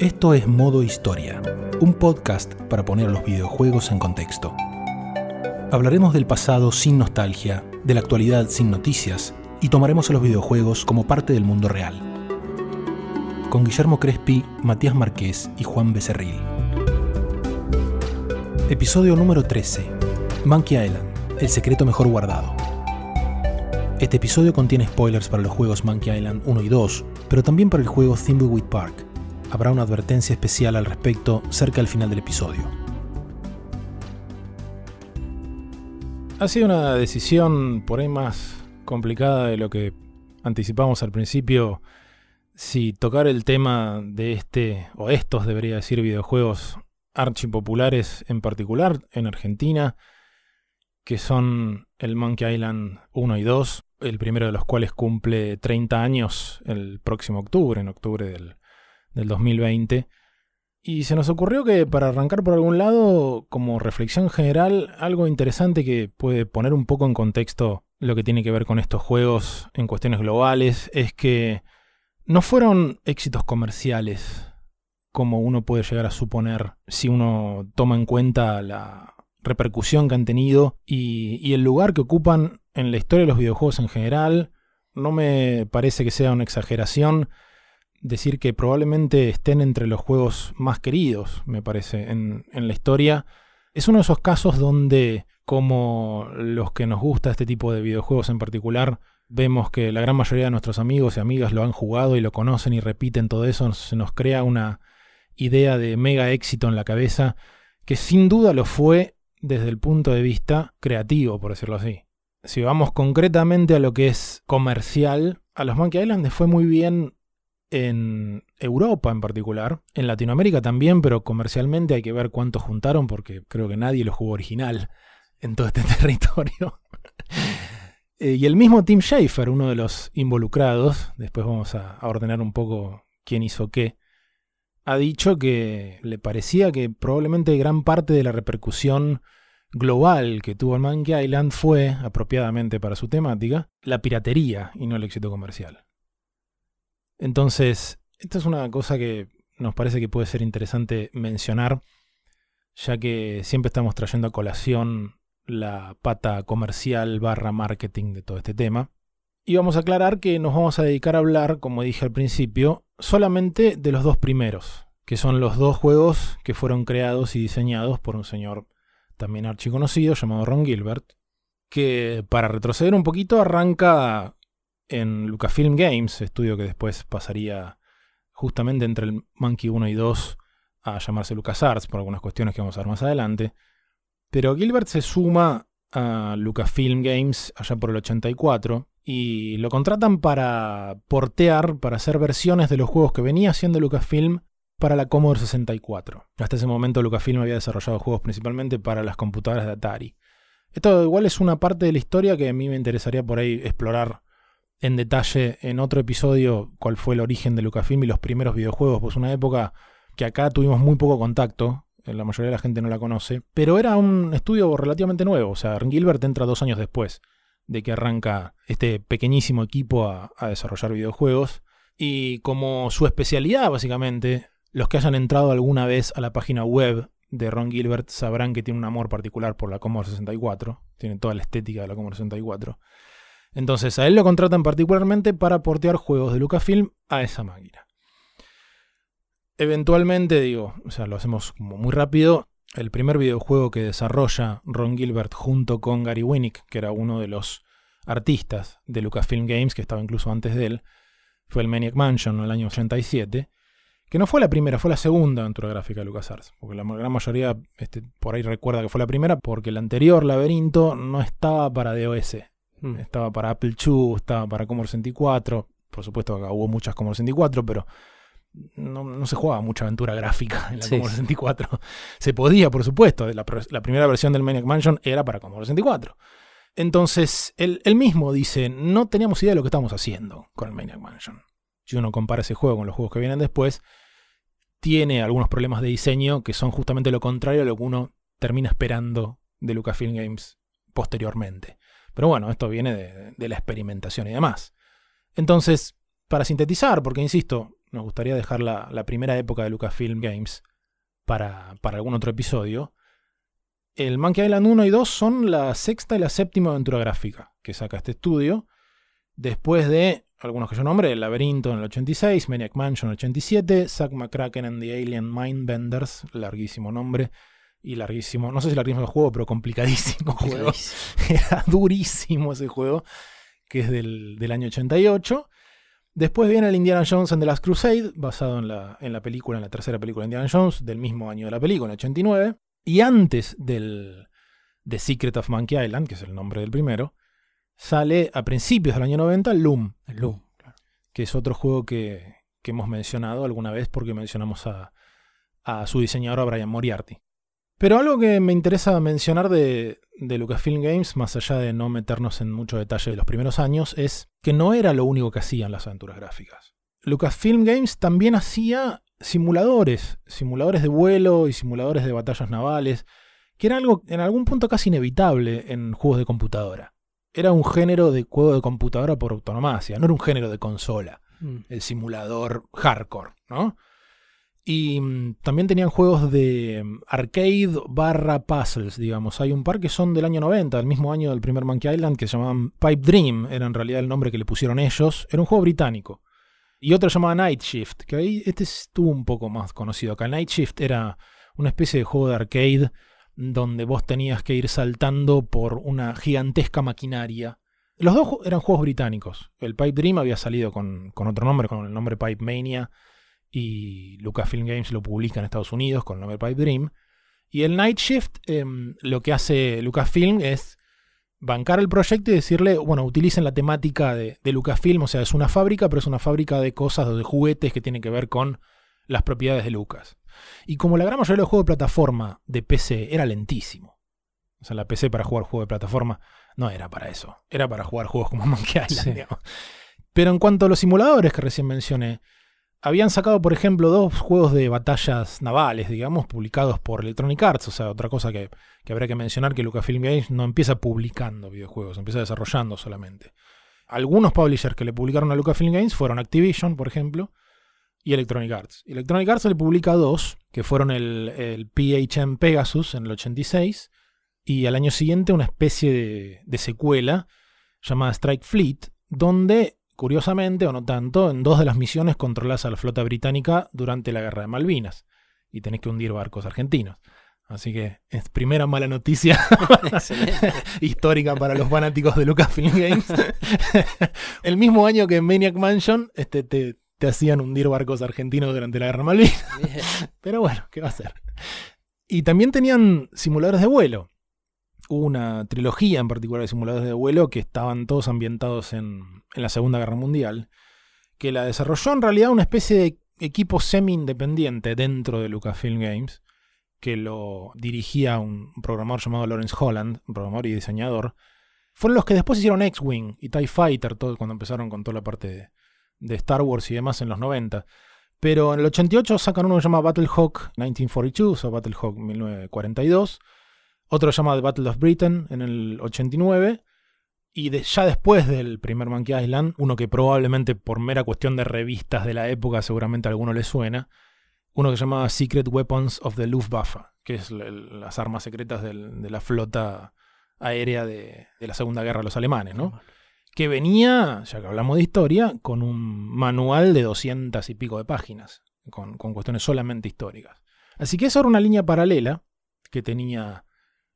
Esto es Modo Historia, un podcast para poner los videojuegos en contexto. Hablaremos del pasado sin nostalgia, de la actualidad sin noticias y tomaremos a los videojuegos como parte del mundo real. Con Guillermo Crespi, Matías Marqués y Juan Becerril. Episodio número 13. Monkey Island, el secreto mejor guardado. Este episodio contiene spoilers para los juegos Monkey Island 1 y 2, pero también para el juego Thimbleweed Park. Habrá una advertencia especial al respecto cerca del final del episodio. Ha sido una decisión por ahí más complicada de lo que anticipamos al principio. Si tocar el tema de este, o estos debería decir, videojuegos archipopulares en particular en Argentina, que son el Monkey Island 1 y 2, el primero de los cuales cumple 30 años el próximo octubre, en octubre del, del 2020. Y se nos ocurrió que para arrancar por algún lado, como reflexión general, algo interesante que puede poner un poco en contexto lo que tiene que ver con estos juegos en cuestiones globales, es que no fueron éxitos comerciales como uno puede llegar a suponer si uno toma en cuenta la repercusión que han tenido y, y el lugar que ocupan en la historia de los videojuegos en general. No me parece que sea una exageración decir que probablemente estén entre los juegos más queridos, me parece, en, la historia. Es uno de esos casos donde, como los que nos gusta este tipo de videojuegos en particular, vemos que la gran mayoría de nuestros amigos y amigas lo han jugado y lo conocen y repiten todo eso, se nos crea una idea de mega éxito en la cabeza, que sin duda lo fue desde el punto de vista creativo, por decirlo así. Si vamos concretamente a lo que es comercial, a los Monkey Island les fue muy bien en Europa en particular, en Latinoamérica también, pero comercialmente hay que ver cuánto juntaron porque creo que nadie lo jugó original en todo este territorio. Eh, y el mismo Tim Schafer, uno de los involucrados, después vamos a, ordenar un poco quién hizo qué, ha dicho que le parecía que probablemente gran parte de la repercusión global que tuvo el Monkey Island fue, apropiadamente para su temática, la piratería y no el éxito comercial. Entonces, esta es una cosa que nos parece que puede ser interesante mencionar, ya que siempre estamos trayendo a colación la pata comercial barra marketing de todo este tema. Y vamos a aclarar que nos vamos a dedicar a hablar, como dije al principio, solamente de los dos primeros, que son los dos juegos que fueron creados y diseñados por un señor también archiconocido llamado Ron Gilbert, que para retroceder un poquito arranca en Lucasfilm Games, estudio que después pasaría justamente entre el Monkey 1 y 2 a llamarse LucasArts por algunas cuestiones que vamos a ver más adelante. Pero Gilbert se suma a Lucasfilm Games allá por el 84 y lo contratan para portear, para hacer versiones de los juegos que venía haciendo Lucasfilm para la Commodore 64. Hasta ese momento Lucasfilm había desarrollado juegos principalmente para las computadoras de Atari. Esto igual es una parte de la historia que a mí me interesaría por ahí explorar en detalle en otro episodio cuál fue el origen de Lucasfilm y los primeros videojuegos, pues una época que acá tuvimos muy poco contacto, eh, la mayoría de la gente no la conoce, pero era un estudio relativamente nuevo, o sea, Gilbert entra dos años después de que arranca este pequeñísimo equipo a, a desarrollar videojuegos, y como su especialidad básicamente, los que hayan entrado alguna vez a la página web de Ron Gilbert sabrán que tiene un amor particular por la Commodore 64, tiene toda la estética de la Commodore 64. Entonces a él lo contratan particularmente para portear juegos de Lucasfilm a esa máquina. Eventualmente, digo, o sea, lo hacemos como muy rápido. El primer videojuego que desarrolla Ron Gilbert junto con Gary Winnick, que era uno de los artistas de Lucasfilm Games, que estaba incluso antes de él, fue el Maniac Mansion en el año 87, que no fue la primera, fue la segunda aventura gráfica de LucasArts, porque la gran mayoría este, por ahí recuerda que fue la primera, porque el anterior laberinto no estaba para DOS, Mm. Estaba para Apple II, estaba para Commodore 64. Por supuesto, acá hubo muchas Commodore 64, pero no, se jugaba mucha aventura gráfica en la Commodore 64. Se podía, por supuesto. La, primera versión del Maniac Mansion era para Commodore 64. Entonces, él, él, mismo dice, no teníamos idea de lo que estábamos haciendo con el Maniac Mansion. Si uno compara ese juego con los juegos que vienen después, tiene algunos problemas de diseño que son justamente lo contrario a lo que uno termina esperando de Lucasfilm Games posteriormente. Pero bueno, esto viene de, la experimentación y demás. Entonces, para sintetizar, porque insisto, nos gustaría dejar la, primera época de Lucasfilm Games para, para algún otro episodio. El Monkey Island 1 y 2 son la sexta y la séptima aventura gráfica que saca este estudio. Después de algunos que yo nombré, El Laberinto en el 86, Maniac Mansion en el 87, Zack McCracken and the Alien Mindbenders, larguísimo nombre, y larguísimo, no sé si larguísimo el juego, pero complicadísimo juego. Era durísimo ese juego, que es del, del, año 88. Después viene el Indiana Jones and the Last Crusade, basado en la, en la película, en la tercera película de Indiana Jones, del mismo año de la película, en el 89. Y antes del The Secret of Monkey Island, que es el nombre del primero, sale a principios del año 90 Loom. El Loom, claro. Que es otro juego que, que, hemos mencionado alguna vez porque mencionamos a, a su diseñador, a Brian Moriarty. Pero algo que me interesa mencionar de, de, Lucasfilm Games, más allá de no meternos en mucho detalle de los primeros años, es que no era lo único que hacían las aventuras gráficas. Lucasfilm Games también hacía simuladores, simuladores de vuelo y simuladores de batallas navales, que era algo en algún punto casi inevitable en juegos de computadora. Era un género de juego de computadora por autonomacia, no era un género de consola, mm. el simulador hardcore, ¿no? Y mm, también tenían juegos de mm, arcade barra puzzles, digamos. Hay un par que son del año 90, el mismo año del primer Monkey Island, que se llamaban Pipe Dream, era en realidad el nombre que le pusieron ellos. Era un juego británico. Y otro se llamaba Night Shift, que ahí este estuvo un poco más conocido acá. Night Shift era una especie de juego de arcade donde vos tenías que ir saltando por una gigantesca maquinaria. Los dos eran juegos británicos. El Pipe Dream había salido con, con otro nombre, con el nombre Pipe Mania y Lucasfilm Games lo publica en Estados Unidos con el nombre Pipe Dream. Y el Night Shift, eh, lo que hace Lucasfilm es bancar el proyecto y decirle, bueno, utilicen la temática de, de, Lucasfilm, o sea, es una fábrica, pero es una fábrica de cosas o de juguetes que tienen que ver con las propiedades de Lucas. Y como la gran mayoría de los juegos de plataforma de PC era lentísimo, o sea, la PC para jugar juegos de plataforma no era para eso, era para jugar juegos como Monkey Island, sí. digamos. Pero en cuanto a los simuladores que recién mencioné, habían sacado, por ejemplo, dos juegos de batallas navales, digamos, publicados por Electronic Arts. O sea, otra cosa que, que habría que mencionar que Lucasfilm Games no empieza publicando videojuegos, empieza desarrollando solamente. Algunos publishers que le publicaron a Lucasfilm Games fueron Activision, por ejemplo, y Electronic Arts. Electronic Arts le publica dos, que fueron el, PHM Pegasus en el 86, y al año siguiente una especie de secuela llamada Strike Fleet, donde Curiosamente, o no tanto, en dos de las misiones controlas a la flota británica durante la guerra de Malvinas y tenés que hundir barcos argentinos. Así que es primera mala noticia histórica para los fanáticos de Lucasfilm Games. El mismo año que en Maniac Mansion este, te, te hacían hundir barcos argentinos durante la guerra de Malvinas. Pero bueno, ¿qué va a ser? Y también tenían simuladores de vuelo una trilogía en particular de simuladores de vuelo que estaban todos ambientados en, en, la Segunda Guerra Mundial, que la desarrolló en realidad una especie de equipo semi-independiente dentro de Lucasfilm Games, que lo dirigía un programador llamado Lawrence Holland, un programador y diseñador. Fueron los que después hicieron X-Wing y TIE Fighter, todo, cuando empezaron con toda la parte de, de Star Wars y demás en los 90. Pero en el 88 sacan uno que se llama Battlehawk 1942 o Battlehawk 1942 otro se llama The Battle of Britain en el 89. Y de, ya después del primer Monkey Island, uno que probablemente por mera cuestión de revistas de la época seguramente a alguno le suena, uno que se llama Secret Weapons of the Luftwaffe, que es el, las armas secretas del, de la flota aérea de, de, la Segunda Guerra de los alemanes, ¿no? Que venía, ya que hablamos de historia, con un manual de doscientas y pico de páginas, con, con cuestiones solamente históricas. Así que eso era una línea paralela que tenía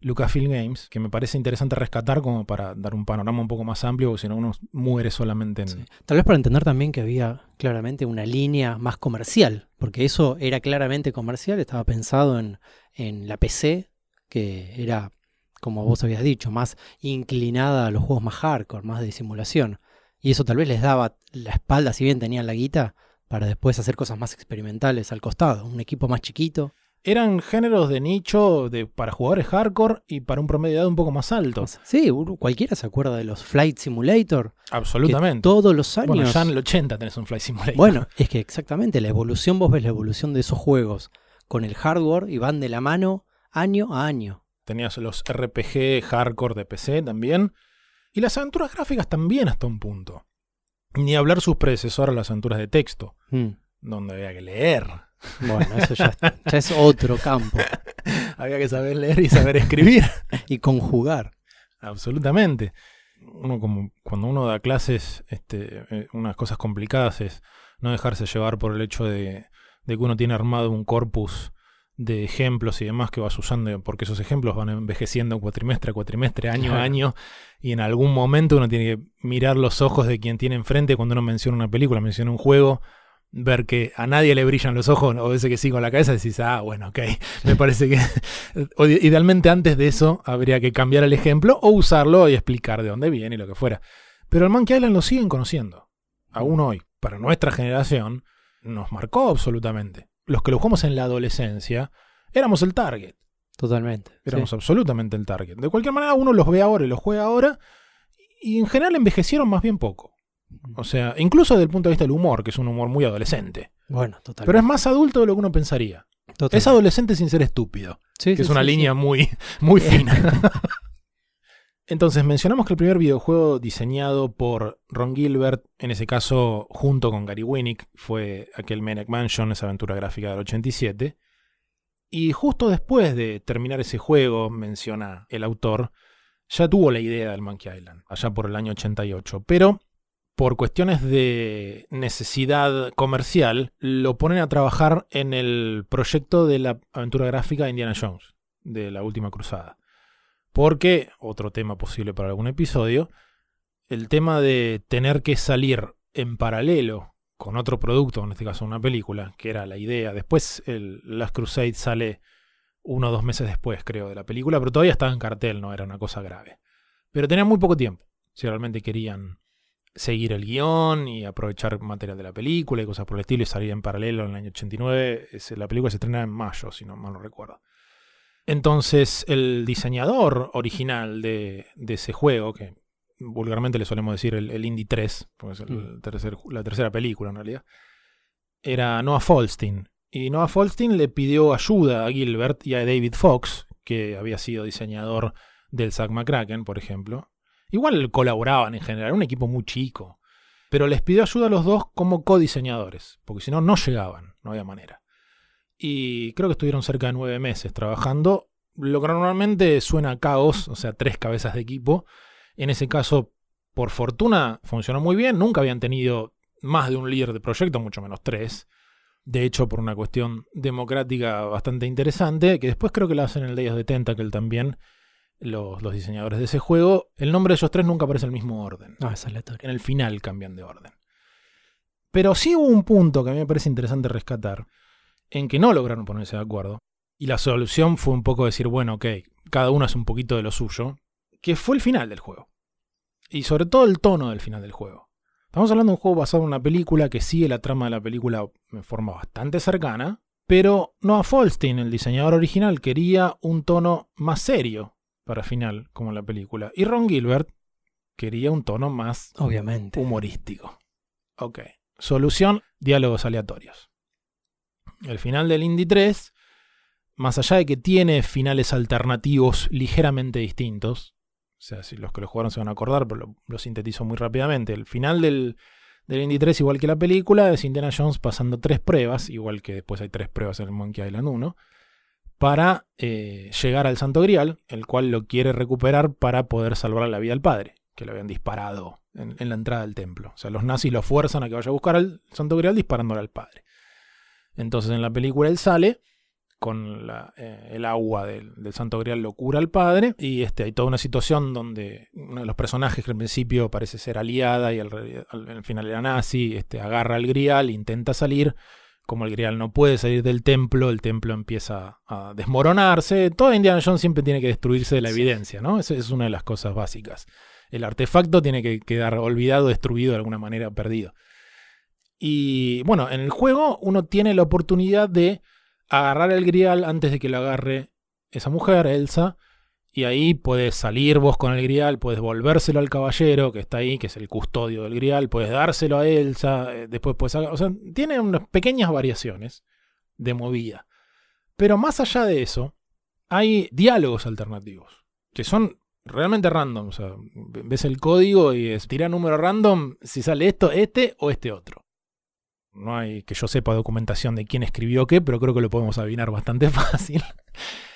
Lucasfilm Games, que me parece interesante rescatar como para dar un panorama un poco más amplio, porque si no uno muere solamente en... Sí. Tal vez para entender también que había claramente una línea más comercial, porque eso era claramente comercial, estaba pensado en, en la PC, que era, como vos habías dicho, más inclinada a los juegos más hardcore, más de simulación. Y eso tal vez les daba la espalda, si bien tenían la guita, para después hacer cosas más experimentales al costado, un equipo más chiquito eran géneros de nicho de, para jugadores hardcore y para un promedio de edad un poco más alto. Sí, cualquiera se acuerda de los Flight Simulator. Absolutamente. Todos los años. Bueno, ya en el 80 tenés un Flight Simulator. Bueno, es que exactamente, la evolución, vos ves la evolución de esos juegos con el hardware y van de la mano año a año. Tenías los RPG hardcore de PC también. Y las aventuras gráficas también hasta un punto. Ni hablar sus predecesores, las aventuras de texto. Mm donde había que leer. Bueno, eso ya, ya es otro campo. había que saber leer y saber escribir. y conjugar. Absolutamente. Uno como cuando uno da clases, este, eh, unas cosas complicadas es no dejarse llevar por el hecho de, de que uno tiene armado un corpus de ejemplos y demás que vas usando, porque esos ejemplos van envejeciendo cuatrimestre a cuatrimestre, año a año, y en algún momento uno tiene que mirar los ojos de quien tiene enfrente cuando uno menciona una película, menciona un juego, ver que a nadie le brillan los ojos, o veces que sí con la cabeza, decís, ah, bueno, ok, me parece que idealmente antes de eso habría que cambiar el ejemplo o usarlo y explicar de dónde viene y lo que fuera. Pero el Monkey Island lo siguen conociendo, aún hoy, para nuestra generación, nos marcó absolutamente los que lo jugamos en la adolescencia, éramos el target. Totalmente. Éramos absolutamente el target. De cualquier manera, uno los ve ahora y los juega ahora. Y en general envejecieron más bien poco. O sea, incluso desde el punto de vista del humor, que es un humor muy adolescente. Bueno, totalmente. Pero es más adulto de lo que uno pensaría. Es adolescente sin ser estúpido. que es una línea muy, muy fina. Entonces, mencionamos que el primer videojuego diseñado por Ron Gilbert, en ese caso junto con Gary Winnick, fue aquel Maniac Mansion, esa aventura gráfica del 87. Y justo después de terminar ese juego, menciona el autor, ya tuvo la idea del Monkey Island, allá por el año 88. Pero por cuestiones de necesidad comercial, lo ponen a trabajar en el proyecto de la aventura gráfica de Indiana Jones, de la última cruzada. Porque, otro tema posible para algún episodio, el tema de tener que salir en paralelo con otro producto, en este caso una película, que era la idea. Después el Last Crusade sale uno o dos meses después, creo, de la película, pero todavía estaba en cartel, no era una cosa grave. Pero tenían muy poco tiempo, si realmente querían seguir el guion y aprovechar material de la película y cosas por el estilo y salir en paralelo en el año 89. La película se estrena en mayo, si no mal no recuerdo. Entonces, el diseñador original de, ese juego, que vulgarmente le solemos decir el, Indie 3, porque es mm. la tercera película en realidad, era Noah Falstein. Y Noah Falstein le pidió ayuda a Gilbert y a David Fox, que había sido diseñador del Zack McCracken, por ejemplo. Igual colaboraban en general, un equipo muy chico. Pero les pidió ayuda a los dos como codiseñadores, porque si no, no llegaban, no había manera y creo que estuvieron cerca de nueve meses trabajando. Lo que normalmente suena a caos, o sea, tres cabezas de equipo. En ese caso, por fortuna, funcionó muy bien. Nunca habían tenido más de un líder de proyecto, mucho menos tres. De hecho, por una cuestión democrática bastante interesante, que después creo que la hacen en el Day of the Tentacle también, los, los, diseñadores de ese juego. El nombre de esos tres nunca aparece en el mismo orden. Ah, esa En el final cambian de orden. Pero sí hubo un punto que a mí me parece interesante rescatar, en que no lograron ponerse de acuerdo. Y la solución fue un poco decir, bueno, ok, cada uno hace un poquito de lo suyo, que fue el final del juego. Y sobre todo el tono del final del juego. Estamos hablando de un juego basado en una película que sigue la trama de la película de forma bastante cercana, pero Noah Falstein, el diseñador original, quería un tono más serio para final, como en la película. Y Ron Gilbert quería un tono más Obviamente. humorístico. Ok. Solución, diálogos aleatorios. El final del Indie 3, más allá de que tiene finales alternativos ligeramente distintos, o sea, si los que lo jugaron se van a acordar, pero lo, sintetizo muy rápidamente. El final del, del Indie 3, igual que la película, es Indiana Jones pasando tres pruebas, igual que después hay tres pruebas en el Monkey Island 1, para eh, llegar al Santo Grial, el cual lo quiere recuperar para poder salvar la vida al padre, que lo habían disparado en, la entrada del templo. O sea, los nazis lo fuerzan a que vaya a buscar al Santo Grial disparándole al padre. Entonces en la película él sale con eh, el agua del, Santo Grial lo cura al padre y este, hay toda una situación donde uno de los personajes que al principio parece ser aliada y al, final era nazi, este, agarra el Grial, intenta salir, como el Grial no puede salir del templo, el templo empieza a desmoronarse, toda Indiana Jones siempre tiene que destruirse de la evidencia, ¿no? Esa es una de las cosas básicas. El artefacto tiene que quedar olvidado, destruido de alguna manera, perdido. Y bueno, en el juego uno tiene la oportunidad de agarrar el grial antes de que lo agarre esa mujer, Elsa. Y ahí puedes salir vos con el grial, puedes volvérselo al caballero que está ahí, que es el custodio del grial, puedes dárselo a Elsa, eh, después puedes... O sea, tiene unas pequeñas variaciones de movida. Pero más allá de eso, hay diálogos alternativos, que son realmente random. O sea, ves el código y es tira número random si sale esto, este o este otro. No hay que yo sepa documentación de quién escribió qué, pero creo que lo podemos adivinar bastante fácil.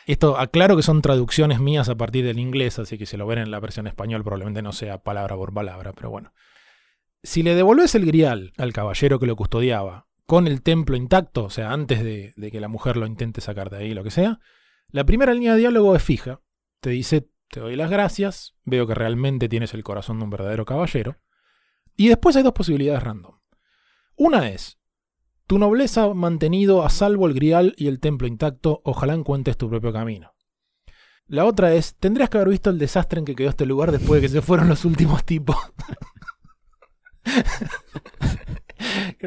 Esto aclaro que son traducciones mías a partir del inglés, así que si lo ven en la versión español probablemente no sea palabra por palabra, pero bueno. Si le devolves el grial al caballero que lo custodiaba con el templo intacto, o sea, antes de, de que la mujer lo intente sacar de ahí, lo que sea, la primera línea de diálogo es fija. Te dice, te doy las gracias, veo que realmente tienes el corazón de un verdadero caballero. Y después hay dos posibilidades random. Una es, tu nobleza ha mantenido a salvo el grial y el templo intacto, ojalá encuentres tu propio camino. La otra es, tendrías que haber visto el desastre en que quedó este lugar después de que se fueron los últimos tipos.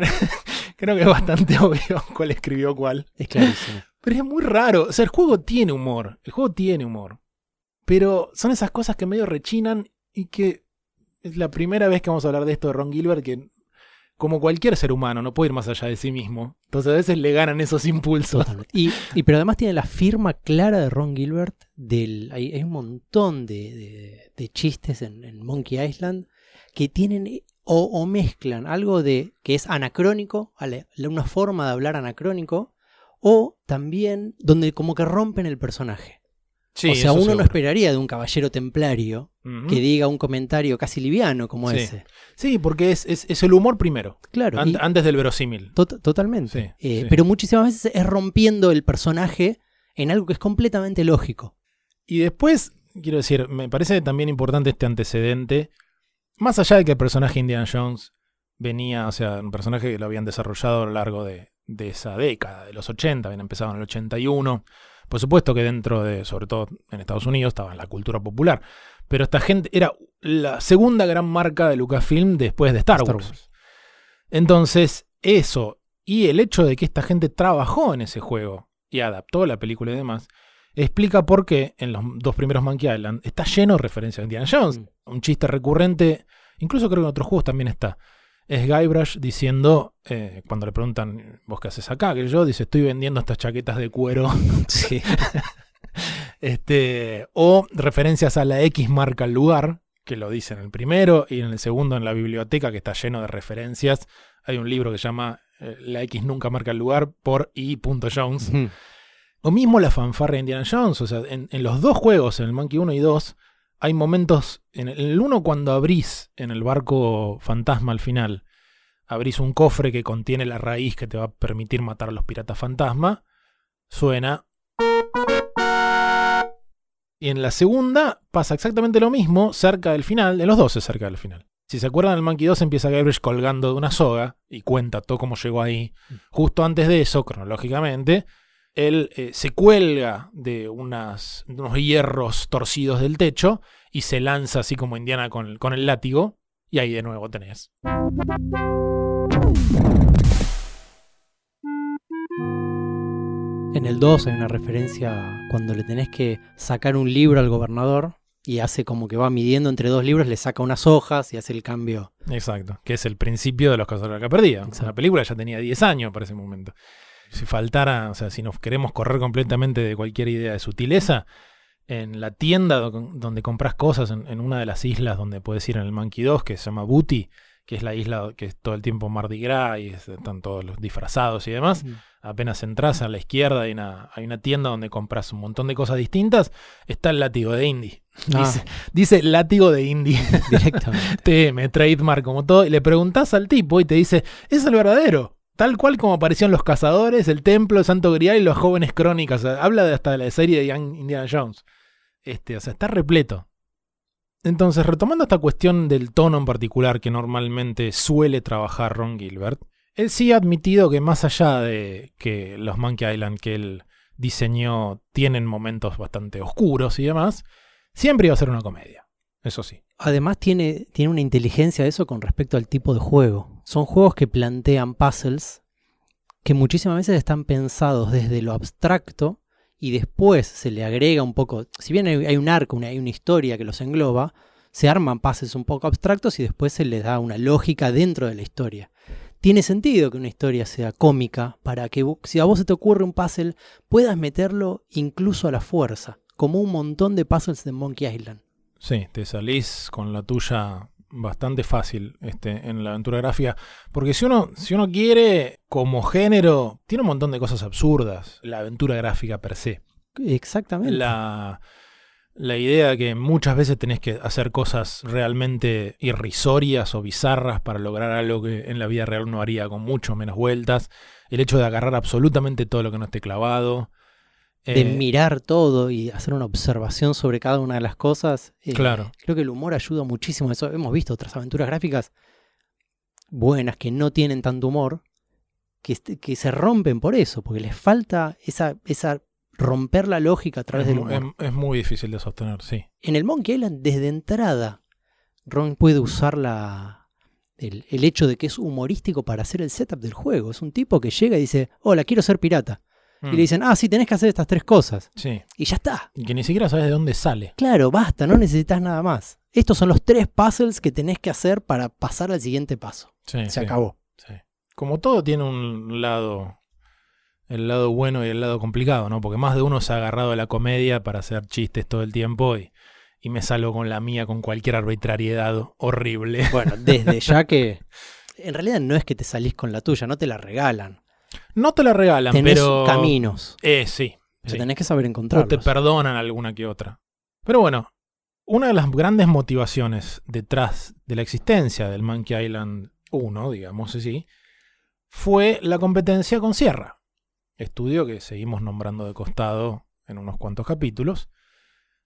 Creo que es bastante obvio cuál escribió cuál. Es clarísimo. Pero es muy raro. O sea, el juego tiene humor. El juego tiene humor. Pero son esas cosas que medio rechinan y que es la primera vez que vamos a hablar de esto de Ron Gilbert que como cualquier ser humano no puede ir más allá de sí mismo. Entonces a veces le ganan esos impulsos. Y, y pero además tiene la firma clara de Ron Gilbert. Del, hay, un montón de, chistes en, Monkey Island que tienen o, o mezclan algo de que es anacrónico, una forma de hablar anacrónico, o también donde como que rompen el personaje. Sí, o sea, uno no esperaría de un caballero templario que diga un comentario casi liviano como Sí. ese. Sí, porque es, es- es el humor primero, Claro. an- antes del verosímil. Tot- totalmente. Sí, Eh. Pero muchísimas veces es rompiendo el personaje en algo que es completamente lógico. Y después, quiero decir, me parece también importante este antecedente. Más allá de que el personaje Indiana Jones venía, o sea, un personaje que lo habían desarrollado a lo largo de, de esa década, de los 80, habían empezado en el 81. Por supuesto que dentro de, sobre todo en Estados Unidos, estaba en la cultura popular. Pero esta gente era la segunda gran marca de Lucasfilm después de Star, Star Wars. Wars. Entonces, eso y el hecho de que esta gente trabajó en ese juego y adaptó la película y demás, explica por qué en los dos primeros Monkey Island está lleno de referencias a Indiana Jones. Mm. Un chiste recurrente, incluso creo que en otros juegos también está. Es Guybrush diciendo, eh, cuando le preguntan, ¿vos qué haces acá? Que yo, dice, estoy vendiendo estas chaquetas de cuero. Sí. este, o referencias a la X marca el lugar, que lo dice en el primero, y en el segundo en la biblioteca, que está lleno de referencias. Hay un libro que se llama eh, La X nunca marca el lugar por I. Jones. Ujú. O mismo la fanfarra de Indiana Jones. O sea, en, en los dos juegos, en el Monkey 1 y 2, hay momentos. En el, en el uno, cuando abrís en el barco fantasma al final, abrís un cofre que contiene la raíz que te va a permitir matar a los piratas fantasma. Suena. Y en la segunda pasa exactamente lo mismo cerca del final. En los dos es cerca del final. Si se acuerdan, el Monkey 2 empieza Guybrush colgando de una soga y cuenta todo cómo llegó ahí. Justo antes de eso, cronológicamente, él eh, se cuelga de, unas, unos hierros torcidos del techo y se lanza así como Indiana con, el- con el látigo. Y ahí de nuevo tenés. En el 2 hay una referencia cuando le tenés que sacar un libro al gobernador y hace como que va midiendo entre dos libros, le saca unas hojas y hace el cambio. Exacto. Que es el principio de los casos de la perdida. La película ya tenía 10 años para ese momento. Si faltara, o sea, si nos queremos correr completamente de cualquier idea de sutileza, en la tienda do- donde compras cosas, en, en una de las islas donde puedes ir en el Monkey 2, que se llama Booty, que es la isla que es todo el tiempo Mardi Gras y es- están todos los disfrazados y demás, apenas entras a la izquierda hay una, hay una tienda donde compras un montón de cosas distintas, está el látigo de Indy. Ah, Dice, dice látigo de Indy. directamente. TM, trademark, como todo, y le preguntás al tipo y te dice, es el verdadero. Tal cual como aparecieron los cazadores, el templo, el santo grial y los jóvenes crónicas. Habla de hasta de la serie de Indiana Jones. Este, o sea, está repleto. Entonces, retomando esta cuestión del tono en particular que normalmente suele trabajar Ron Gilbert, él sí ha admitido que más allá de que los Monkey Island que él diseñó tienen momentos bastante oscuros y demás, siempre iba a ser una comedia. Eso sí. Además tiene, tiene una inteligencia de eso con respecto al tipo de juego. Son juegos que plantean puzzles que muchísimas veces están pensados desde lo abstracto y después se le agrega un poco, si bien hay, un arco, hay una historia que los engloba, se arman puzzles un poco abstractos y después se les da una lógica dentro de la historia. Tiene sentido que una historia sea cómica para que si a vos se te ocurre un puzzle puedas meterlo incluso a la fuerza, como un montón de puzzles de Monkey Island. Sí, te salís con la tuya bastante fácil este, en la aventura gráfica. Porque si uno, si uno quiere, como género, tiene un montón de cosas absurdas. La aventura gráfica per se. Exactamente. La, la idea de que muchas veces tenés que hacer cosas realmente irrisorias o bizarras para lograr algo que en la vida real uno haría con mucho menos vueltas. El hecho de agarrar absolutamente todo lo que no esté clavado. De Eh, mirar todo y hacer una observación sobre cada una de las cosas. eh, Claro. Creo que el humor ayuda muchísimo a eso. Hemos visto otras aventuras gráficas buenas que no tienen tanto humor, que, se rompen por eso, porque les falta esa, esa romper la lógica a través es, del humor. es- es muy difícil de sostener, sí. En el Monkey Island, desde entrada, Ron puede usar la, el, el hecho de que es humorístico para hacer el setup del juego. Es un tipo que llega y dice, hola, quiero ser pirata. Y Mm, le dicen, ah, sí, tenés que hacer estas tres cosas. Sí. Y ya está. Y que ni siquiera sabes de dónde sale. Claro, basta, no necesitas nada más. Estos son los tres puzzles que tenés que hacer para pasar al siguiente paso. Sí, Se sí, acabó. sí. Como todo tiene un lado, el lado bueno y el lado complicado, ¿no? Porque más de uno se ha agarrado a la comedia para hacer chistes todo el tiempo y, y me salgo con la mía con cualquier arbitrariedad horrible. Bueno, desde ya que. En realidad no es que te salís con la tuya, no te la regalan. No te la regalan, Tenés pero... caminos, Eh, sí. pero sí. tenés que saber O te encontrarlos. perdonan alguna que otra. Pero bueno, una de las grandes motivaciones detrás de la existencia del Monkey Island 1, digamos así, fue la competencia con Sierra. Estudio que seguimos nombrando de costado en unos cuantos capítulos.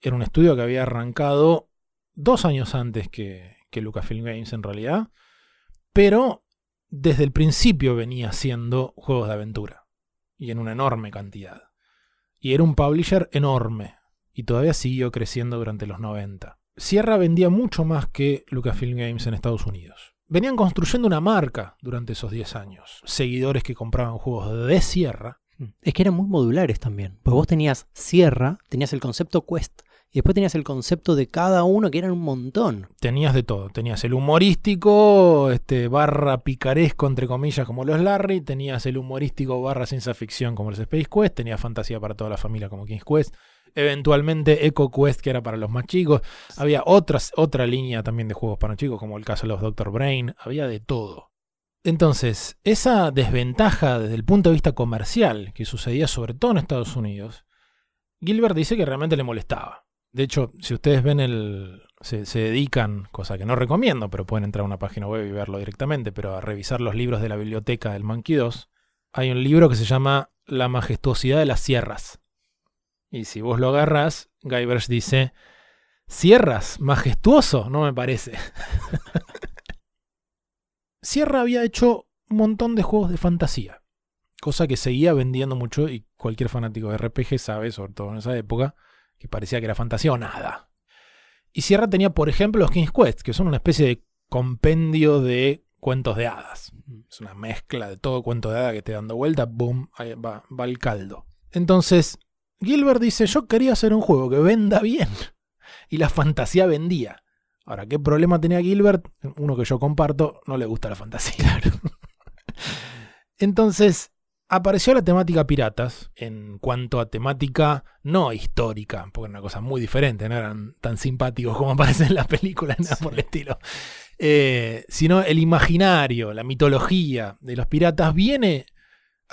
Era un estudio que había arrancado dos años antes que, que Lucasfilm Games en realidad, pero desde el principio venía haciendo juegos de aventura y en una enorme cantidad. Y era un publisher enorme y todavía siguió creciendo durante los 90. Sierra vendía mucho más que Lucasfilm Games en Estados Unidos. Venían construyendo una marca durante esos 10 años. Seguidores que compraban juegos de Sierra. Es que eran muy modulares también. Pues vos tenías Sierra, tenías el concepto Quest, y después tenías el concepto de cada uno, que eran un montón. Tenías de todo. Tenías el humorístico, este, barra picaresco, entre comillas, como los Larry. Tenías el humorístico barra ciencia ficción, como los Space Quest. Tenías fantasía para toda la familia, como King's Quest. Eventualmente Echo Quest, que era para los más chicos. Había otra línea también de juegos para chicos, como el caso de los Dr. Brain. Había de todo. Entonces, esa desventaja desde el punto de vista comercial, que sucedía sobre todo en Estados Unidos, Gilbert dice que realmente le molestaba. De hecho, si ustedes ven el. Se, dedican, cosa que no recomiendo, pero pueden entrar a una página web y verlo directamente, pero a revisar los libros de la biblioteca del Monkey 2, hay un libro que se llama La majestuosidad de las sierras. Y si vos lo agarrás, Guybrush dice: Sierras, majestuoso, no me parece. Sierra había hecho un montón de juegos de fantasía, cosa que seguía vendiendo mucho y cualquier fanático de RPG sabe, sobre todo en esa época, que parecía que era fantasía o nada. Y Sierra tenía, por ejemplo, los King's Quest, que son una especie de compendio de cuentos de hadas. Es una mezcla de todo cuento de hadas que te dando vuelta, boom, ahí va, va el caldo. Entonces, Gilbert dice, yo quería hacer un juego que venda bien. Y la fantasía vendía. Ahora, ¿qué problema tenía Gilbert? Uno que yo comparto, no le gusta la fantasía. Entonces, apareció la temática piratas en cuanto a temática no histórica, porque era una cosa muy diferente, no eran tan simpáticos como aparecen en las películas, nada por el estilo. Eh, sino el imaginario, la mitología de los piratas viene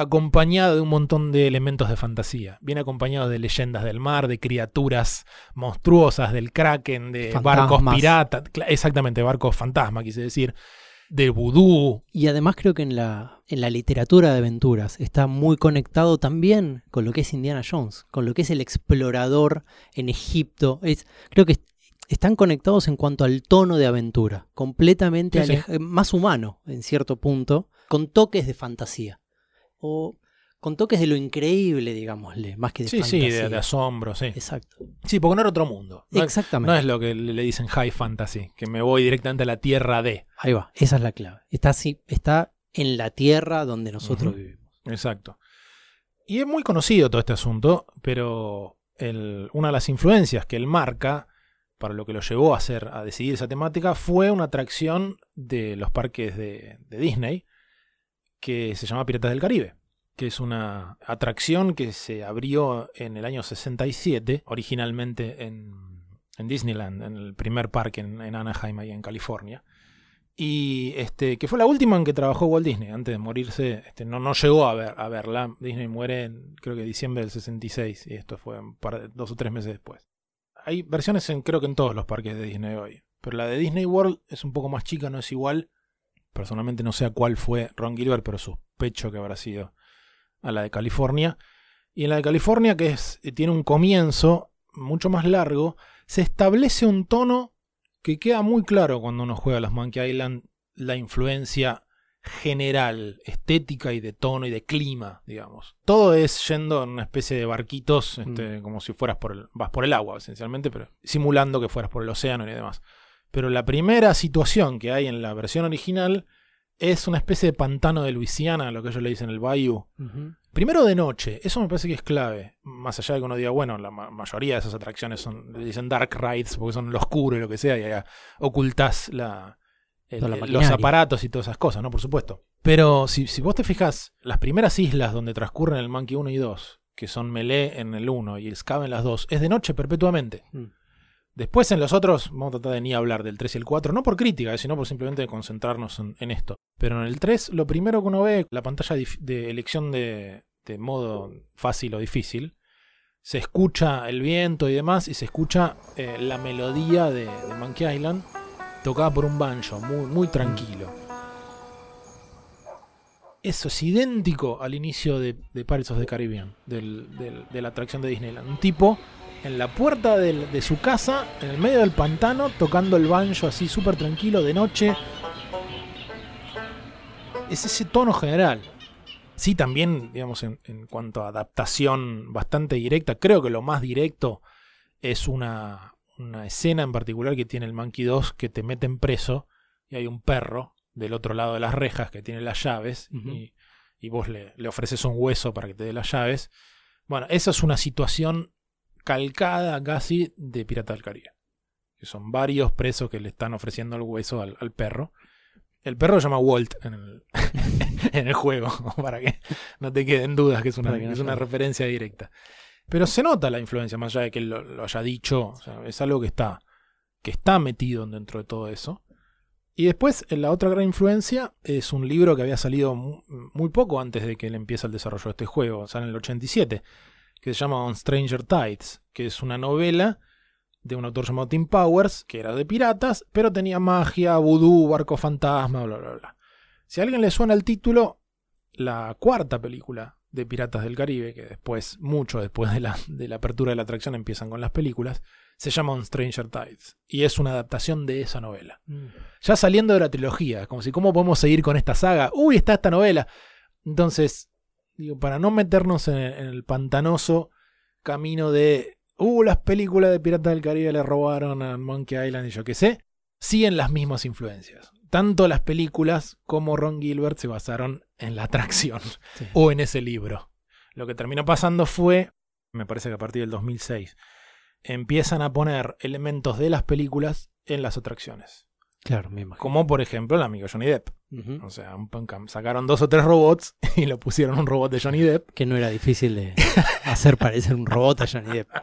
acompañado de un montón de elementos de fantasía. Viene acompañado de leyendas del mar, de criaturas monstruosas, del kraken, de barcos piratas, exactamente, barcos fantasma, quise decir, de vudú, Y además creo que en la, en la literatura de aventuras está muy conectado también con lo que es Indiana Jones, con lo que es el explorador en Egipto. Es, creo que est- están conectados en cuanto al tono de aventura, completamente Sí, sí. aleja- más humano en cierto punto, con toques de fantasía. O con toques de lo increíble, digámosle, más que de Sí, fantasía. sí, de, de asombro, sí. Exacto. Sí, porque no era otro mundo. No, es- Exactamente. no es lo que le dicen high fantasy, que me voy directamente a la tierra de. Ahí va, esa es la clave. Está así, está en la tierra donde nosotros vivimos. Exacto. Y es muy conocido todo este asunto, pero el- una de las influencias que él marca para lo que lo llevó a hacer, a decidir esa temática, fue una atracción de los parques de, de Disney que se llama Piratas del Caribe, que es una atracción que se abrió en el año 67, originalmente en, en Disneyland, en el primer parque en, en Anaheim, ahí en California. Y este, que fue la última en que trabajó Walt Disney, antes de morirse, este, no, no llegó a, ver, a verla. Disney muere en, creo que diciembre del 66, y esto fue dos o tres meses después. Hay versiones en, creo que en todos los parques de Disney hoy. Pero la de Disney World es un poco más chica, no es igual. Personalmente no sé cuál fue Ron Gilbert, pero sospecho que habrá sido a la de California. Y en la de California, que es, eh, tiene un comienzo mucho más largo, se establece un tono que queda muy claro cuando uno juega a las Monkey Island, la influencia general, estética y de tono y de clima, digamos. Todo es yendo en una especie de barquitos, este, como si fueras por el, vas por el agua, esencialmente, pero simulando que fueras por el océano y demás. Pero la primera situación que hay en la versión original es una especie de pantano de Luisiana, lo que ellos le dicen el bayou. Primero de noche, eso me parece que es clave. Más allá de que uno diga, bueno, la ma- mayoría de esas atracciones son, le dicen dark rides porque son lo oscuro y lo que sea, y allá ocultás la, el- Toda la el- los aparatos y todas esas cosas, ¿no? Por supuesto. Pero si, si vos te fijas, las primeras islas donde transcurren el Monkey 1 y 2, que son Melee en el 1 y el Scab en las 2, es de noche perpetuamente. Mm. Después en los otros, vamos a tratar de ni hablar del 3 y el 4, no por crítica, eh, sino por simplemente concentrarnos en, esto. Pero en el 3, lo primero que uno ve, la pantalla de elección de, modo fácil o difícil, se escucha el viento y demás, y se escucha eh, la melodía de, Monkey Island tocada por un banjo, muy, tranquilo. Eso es idéntico al inicio de, de Pirates of the Caribbean, de la atracción de Disneyland. Un tipo en la puerta de su casa, en el medio del pantano, tocando el banjo así súper tranquilo de noche. Es ese tono general. Sí, también, digamos, en, en cuanto a adaptación bastante directa, creo que lo más directo es una, una escena en particular que tiene el Monkey 2 que te meten preso y hay un perro del otro lado de las rejas que tiene las llaves y, y vos le, le ofreces un hueso para que te dé las llaves. Bueno, esa es una situación calcada casi de Pirata del Caribe. Que son varios presos que le están ofreciendo el hueso al, al perro. El perro se llama Walt en el, en el juego, para que no te queden dudas que es una, Para que no que es una se- referencia directa. Pero se nota la influencia, más allá de que él lo, lo haya dicho. o sea, es algo que está, que está metido dentro de todo eso. Y después, la otra gran influencia es un libro que había salido mu- muy poco antes de que él empiece el desarrollo de este juego, o sea, en el 87, que se llama On Stranger Tides, que es una novela de un autor llamado Tim Powers, que era de piratas, pero tenía magia, vudú, barco fantasma, bla, bla, bla. Si a alguien le suena el título, la cuarta película de Piratas del Caribe, que después, mucho después de la, de la apertura de la atracción, empiezan con las películas, se llama On Stranger Tides, y es una adaptación de esa novela Mm. ya saliendo de la trilogía, como si cómo podemos seguir con esta saga. Uy, está esta novela. Entonces, digo, para no meternos en, en el pantanoso camino de, uh, las películas de Piratas del Caribe le robaron a Monkey Island y yo qué sé, siguen las mismas influencias. Tanto las películas como Ron Gilbert se basaron en la atracción Sí. o en ese libro. Lo que terminó pasando fue, me parece que a partir del 2006, empiezan a poner elementos de las películas en las atracciones. Claro, me imagino. Como por ejemplo el amigo Johnny Depp. O sea, un sacaron dos o tres robots y lo pusieron un robot de Johnny Depp. Que no era difícil de hacer parecer un robot a Johnny Depp.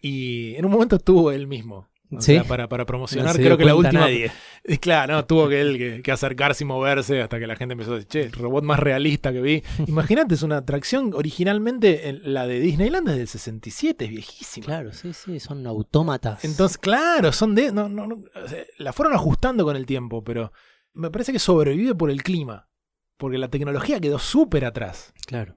Y en un momento estuvo él mismo. O ¿Sí? sea, para, para promocionar, No creo que la última. nadie. Claro, no, tuvo que él que, que acercarse y moverse hasta que la gente empezó a decir, che, el robot más realista que vi. Imagínate, es una atracción originalmente, en- la de Disneyland desde el 67, es viejísima. Claro, sí, sí, son autómatas. Entonces, claro, son de. No, no, no, o sea, la fueron ajustando con el tiempo, pero me parece que sobrevive por el clima. Porque la tecnología quedó súper atrás. Claro.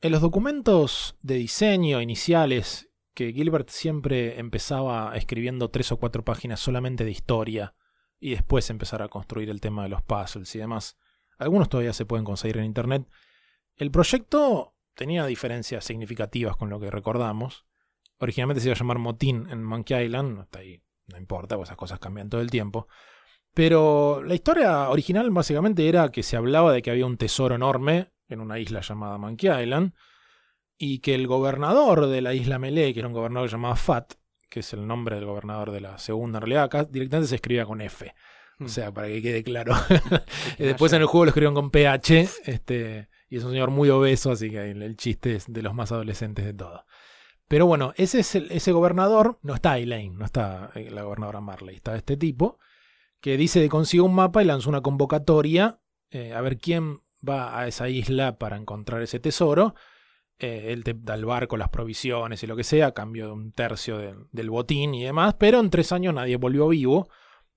En los documentos de diseño iniciales, que Gilbert siempre empezaba escribiendo tres o cuatro páginas solamente de historia y después empezar a construir el tema de los puzzles y demás, algunos todavía se pueden conseguir en internet. El proyecto tenía diferencias significativas con lo que recordamos. Originalmente se iba a llamar Motín en Monkey Island, hasta ahí no importa, pues esas cosas cambian todo el tiempo. Pero la historia original básicamente era que se hablaba de que había un tesoro enorme en una isla llamada Monkey Island y que el gobernador de la isla Melee, que era un gobernador llamado Fat, que es el nombre del gobernador de la segunda en realidad, acá directamente se escribía con F. O Mm. sea, para que quede claro. Después en el juego lo escribieron con PH, este, y es un señor muy obeso, así que el, chiste es de los más adolescentes de todo. Pero bueno, ese, es el- ese gobernador, no está Elaine, no está eh, la gobernadora Marley, está este tipo, que dice que consiguió un mapa y lanzó una convocatoria eh, a ver quién va a esa isla para encontrar ese tesoro. Eh, él te da el barco, las provisiones y lo que sea, a cambio de un tercio del- botín y demás, pero en tres años nadie volvió vivo.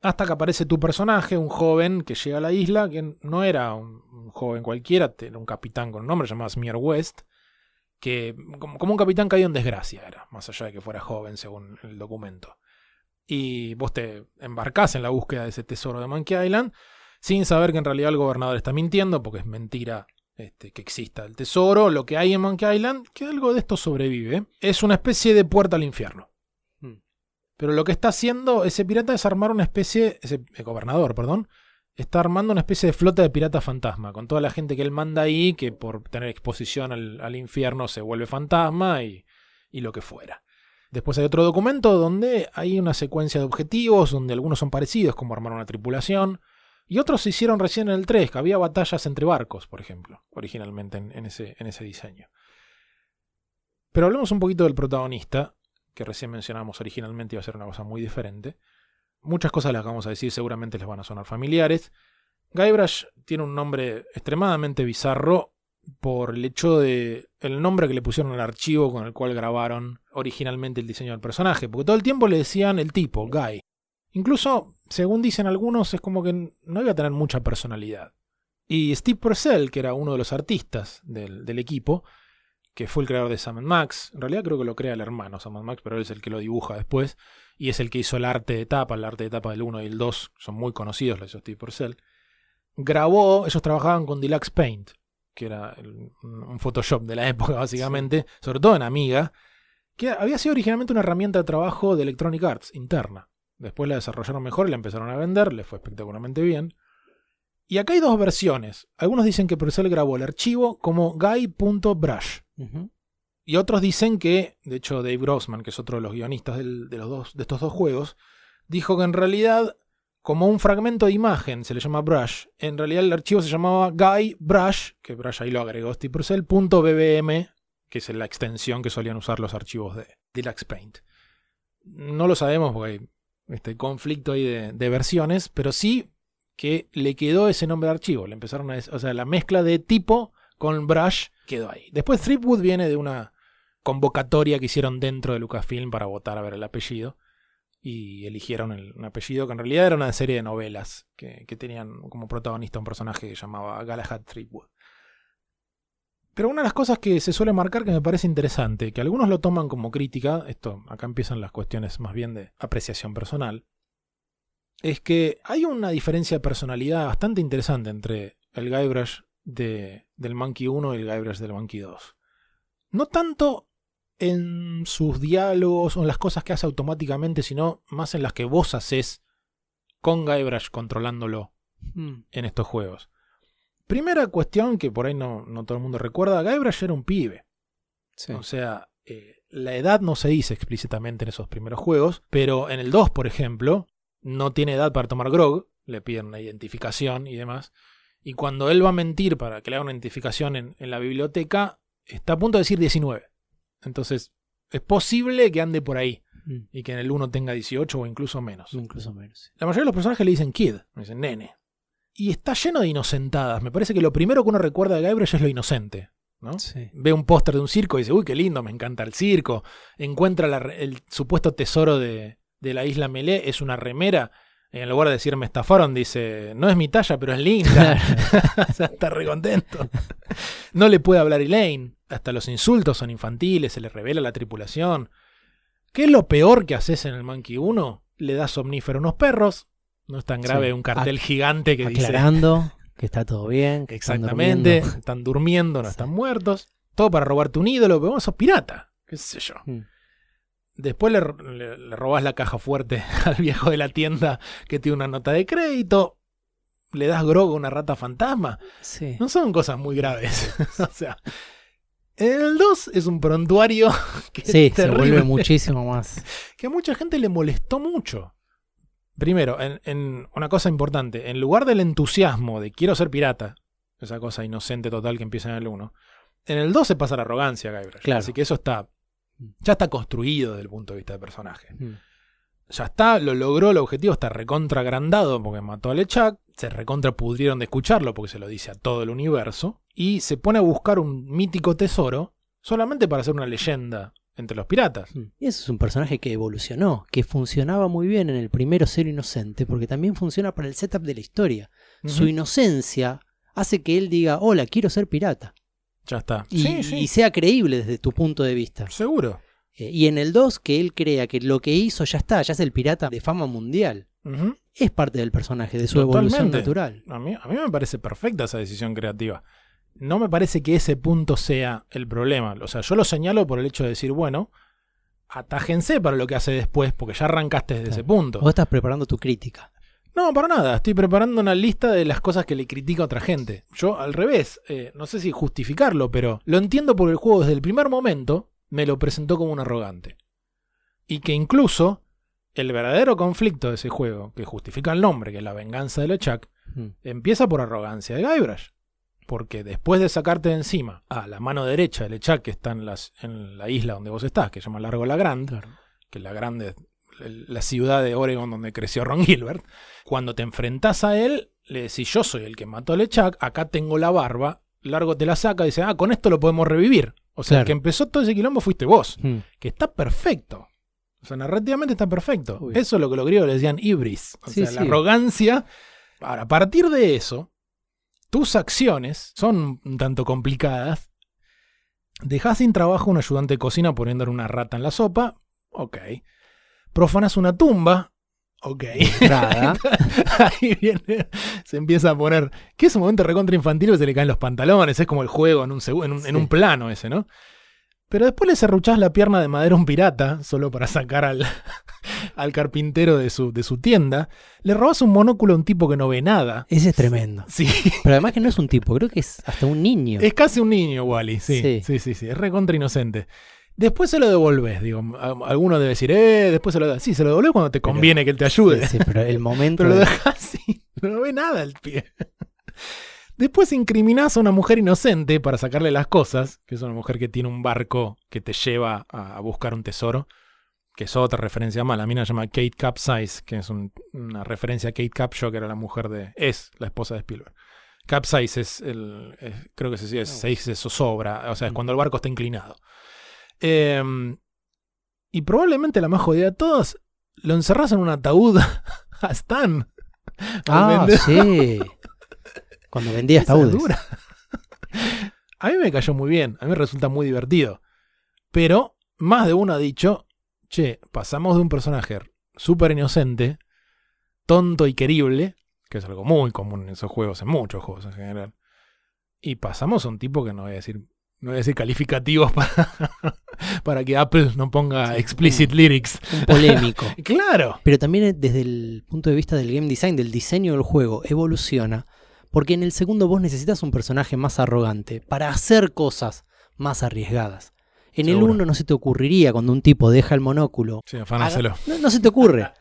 Hasta que aparece tu personaje, un joven que llega a la isla, que no era un, un joven cualquiera, era un capitán con un nombre llamado Smear West, que como, como un capitán caído en desgracia era, más allá de que fuera joven según el documento. Y vos te embarcás en la búsqueda de ese tesoro de Monkey Island, sin saber que en realidad el gobernador está mintiendo, porque es mentira este, que exista el tesoro. Lo que hay en Monkey Island, que algo de esto sobrevive, es una especie de puerta al infierno. Hmm. Pero lo que está haciendo ese pirata es armar una especie, ese eh, gobernador, perdón, está armando una especie de flota de piratas fantasma, con toda la gente que él manda ahí, que por tener exposición al, al infierno se vuelve fantasma y, y lo que fuera. Después hay otro documento donde hay una secuencia de objetivos, donde algunos son parecidos, como armar una tripulación, y otros se hicieron recién en el 3, que había batallas entre barcos, por ejemplo, originalmente en, ese, diseño. Pero hablemos un poquito del protagonista, que recién mencionamos originalmente iba a ser una cosa muy diferente. Muchas cosas las vamos a decir seguramente les van a sonar familiares. Guybrush tiene un nombre extremadamente bizarro por el hecho de el nombre que le pusieron al archivo con el cual grabaron originalmente el diseño del personaje, porque todo el tiempo le decían el tipo, Guy. Incluso, según dicen algunos, es como que no iba a tener mucha personalidad. Y Steve Purcell, que era uno de los artistas del, del equipo, que fue el creador de Sam Max, en realidad creo que lo crea el hermano Sam Max, pero él es el que lo dibuja después, y es el que hizo el arte de tapa, el arte de tapa del 1 y el 2, son muy conocidos, lo hizo Steve Purcell. Grabó, ellos trabajaban con Deluxe Paint, que era el- un Photoshop de la época básicamente, sobre todo en Amiga, que había sido originalmente una herramienta de trabajo de Electronic Arts interna. Después la desarrollaron mejor y la empezaron a vender, le fue espectacularmente bien. Y acá hay dos versiones. Algunos dicen que Purcell grabó el archivo como guy.brush. Ujú. Y otros dicen que, de hecho Dave Grossman, que es otro de los guionistas del- de, los dos, de estos dos juegos, dijo que en realidad, como un fragmento de imagen se le llama brush, en realidad el archivo se llamaba guy brush, que brush ahí lo agregó Steve Purcell, punto .bbm, que es la extensión que solían usar los archivos de Deluxe Paint. No lo sabemos porque hay este conflicto ahí de, versiones, pero sí que le quedó ese nombre de archivo. Le empezaron a, o sea, la mezcla de tipo con brush quedó ahí. Después Threepwood viene de una convocatoria que hicieron dentro de Lucasfilm para votar a ver el apellido. Y eligieron el- un apellido que en realidad era una serie de novelas que, que tenían como protagonista un personaje que llamaba Galahad Threepwood. Pero una de las cosas que se suele marcar que me parece interesante, que algunos lo toman como crítica, esto acá empiezan las cuestiones más bien de apreciación personal, es que hay una diferencia de personalidad bastante interesante entre el Guybrush de, del Monkey 1 y el Guybrush del Monkey 2. No tanto en sus diálogos o en las cosas que hace automáticamente, sino más en las que vos haces con Guybrush controlándolo Mm. en estos juegos. Primera cuestión que por ahí no, no todo el mundo recuerda, Guybrush era un pibe. Sí. O sea, eh, la edad no se dice explícitamente en esos primeros juegos, pero en el 2, por ejemplo, no tiene edad para tomar grog, le piden una identificación y demás. Y cuando él va a mentir para que le haga una identificación en, en la biblioteca, está a punto de decir 19. Entonces, es posible que ande por ahí Mm. y que en el 1 tenga 18 o incluso menos. Incluso menos. sí. La mayoría de los personajes le dicen kid, le dicen nene. Y está lleno de inocentadas. Me parece que lo primero que uno recuerda de Guybrush es lo inocente. ¿no? Sí. Ve un póster de un circo y dice, uy, qué lindo, me encanta el circo. Encuentra la el supuesto tesoro de, de la isla Melé, es una remera. En lugar de decir me estafaron, dice, no es mi talla, pero es linda. o sea, está re contento. No le puede hablar Elaine. Hasta los insultos son infantiles, se le revela la tripulación. ¿Qué es lo peor que haces en el Monkey 1? Le das somnífero a unos perros. No es tan grave Sí. un cartel gigante que dice Aclarando que está todo bien. Que están Exactamente, durmiendo. están durmiendo, no Sí. están muertos. Todo para robarte un ídolo, pero vos sos pirata. ¿Qué sé yo? Mm. Después le, le, le robás la caja fuerte al viejo de la tienda que tiene una nota de crédito. Le das grog a una rata fantasma. Sí. No son cosas muy graves. o sea, el 2 es un prontuario que Sí, se vuelve muchísimo más. que a mucha gente le molestó mucho. Primero, en, en una cosa importante, en lugar del entusiasmo de quiero ser pirata, esa cosa inocente total que empieza en el 1, en el 2 se pasa la arrogancia, Guybrush. Claro. Así que eso está Ya está construido desde el punto de vista del personaje. Mm. Ya está, lo logró, el objetivo está recontra agrandado porque mató a Lechak. Se recontra pudrieron de escucharlo porque se lo dice a todo el universo. Y se pone a buscar un mítico tesoro solamente para hacer una leyenda entre los piratas. Mm. Y eso es un personaje que evolucionó, que funcionaba muy bien en el primero Ser Inocente, porque también funciona para el setup de la historia. Su inocencia hace que él diga, hola, quiero ser pirata. Ya está. Y, sí, sí. y sea creíble desde tu punto de vista. Seguro. Eh, y en el 2, que él crea que lo que hizo ya está, ya es el pirata de fama mundial. Es parte del personaje, de su evolución Totalmente. natural. A mí, a mí me parece perfecta esa decisión creativa. No me parece que ese punto sea el problema. O sea, yo lo señalo por el hecho de decir, bueno, atájense para lo que hace después, porque ya arrancaste desde ese punto. Vos estás preparando tu crítica. No, para nada. Estoy preparando una lista de las cosas que le critica a otra gente. Yo, al revés, eh, no sé si justificarlo, pero lo entiendo porque el juego desde el primer momento me lo presentó como un arrogante. Y que incluso el verdadero conflicto de ese juego, que justifica el nombre, que es la venganza de LeChuck, Mm. empieza por arrogancia de Guybrush. Porque después de sacarte de encima a la mano derecha de LeChuck, que está en, las, en la isla donde vos estás, que se llama Largo La Grande, Claro. que la grande la ciudad de Oregon donde creció Ron Gilbert, cuando te enfrentás a él, le decís, yo soy el que mató a LeChuck, acá tengo la barba, Largo te la saca y dice, ah, con esto lo podemos revivir. O sea, el que empezó todo ese quilombo fuiste vos, Mm. que está perfecto. O sea, narrativamente está perfecto. Eso es lo que los griegos le decían ibris. O Sí, sea, la arrogancia. Ahora, a partir de eso, tus acciones son un tanto complicadas. Dejás sin trabajo a un ayudante de cocina poniéndole una rata en la sopa. Ok. Profanas una tumba. Ok. Ahí viene, se empieza a poner. Que es un momento recontra infantil que se le caen los pantalones. Es como el juego en un, en un, en Sí. un plano ese, ¿no? Pero después le serruchás la pierna de madera a un pirata, solo para sacar al, al carpintero de su, de su tienda. Le robás un monóculo a un tipo que no ve nada. Ese es tremendo. Sí, Pero además que no es un tipo, creo que es hasta un niño. es casi un niño, Wally. Sí, sí, Sí. sí, sí, Es recontra inocente. Después se lo devolves, digo. Alguno debe decir, eh, después se lo das. Sí, se lo devolves cuando te Pero- conviene que él te ayude. Sí, sí, pero el momento. Pero lo de- dejas así, no ve nada el pie. Después incriminás a una mujer inocente para sacarle las cosas, que es una mujer que tiene un barco que te lleva a, a buscar un tesoro, que es otra referencia más. La mina se llama Kate Capsize, que es un- una referencia a Kate Capshaw, que era la mujer de. es la esposa de Spielberg. Capsize es el. es- creo que se, dice- se dice zozobra, o sea, es cuando el barco está inclinado. Em, y probablemente la más jodida de todas, lo encerrás en un ataúd a Stan. Ah, sí. Cuando vendía ataúdes. dura. A mí me cayó muy bien, a mí me resulta muy divertido. Pero más de uno ha dicho, che, pasamos de un personaje súper inocente, tonto y querible, que es algo muy común en esos juegos, en muchos juegos en general, y pasamos a un tipo que no voy a decir, no voy a decir calificativos para, para que Apple no ponga Sí, explicit un- lyrics. Un polémico. Claro. Pero también desde el punto de vista del game design, del diseño del juego, evoluciona. Porque en el segundo vos necesitas un personaje más arrogante para hacer cosas más arriesgadas. En el uno no se te ocurriría cuando un tipo deja el monóculo. Sí, afanárselo. No, no se te ocurre.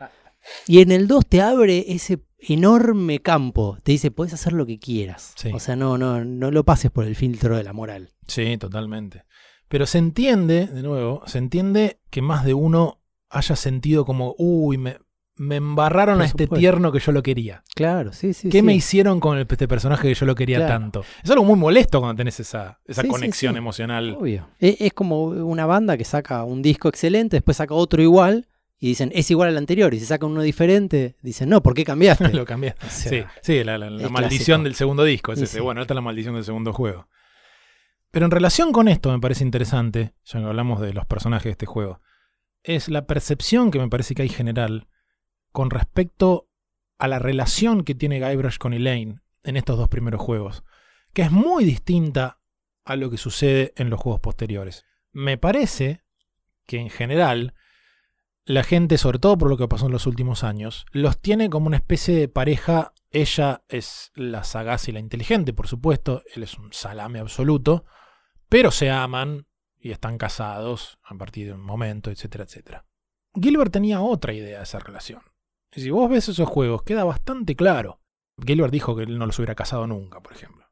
Y en el 2 te abre ese enorme campo. Te dice, puedes hacer lo que quieras. Sí. O sea, no, no, no lo pases por el filtro de la moral. Sí, totalmente. Pero se entiende, de nuevo, se entiende que más de uno haya sentido como, uy, me, me embarraron Por a este supuesto. tierno que yo lo quería. Claro, sí, sí. ¿Qué sí. me hicieron con el- este personaje que yo lo quería Claro. tanto? Es algo muy molesto cuando tenés esa, esa Sí, conexión sí. emocional. Obvio. Es, es como una banda que saca un disco excelente, después saca otro igual y dicen, es igual al anterior. Y si saca uno diferente, dicen, no, ¿por qué cambiaste? lo. O sea, Sí, sí, la, la- la es maldición clásico. del segundo disco. Es ese. Bueno, esta es la maldición del segundo juego. Pero en relación con esto me parece interesante, ya que hablamos de los personajes de este juego, es la percepción que me parece que hay general con respecto a la relación que tiene Guybrush con Elaine en estos dos primeros juegos, que es muy distinta a lo que sucede en los juegos posteriores. Me parece que en general la gente, sobre todo por lo que pasó en los últimos años, los tiene como una especie de pareja. Ella es la sagaz y la inteligente, por supuesto. Él es un salame absoluto. Pero se aman y están casados a partir de un momento, etcétera, etcétera. Gilbert tenía otra idea de esa relación. Si vos ves esos juegos, queda bastante claro. Gilbert dijo que él no los hubiera casado nunca, por ejemplo.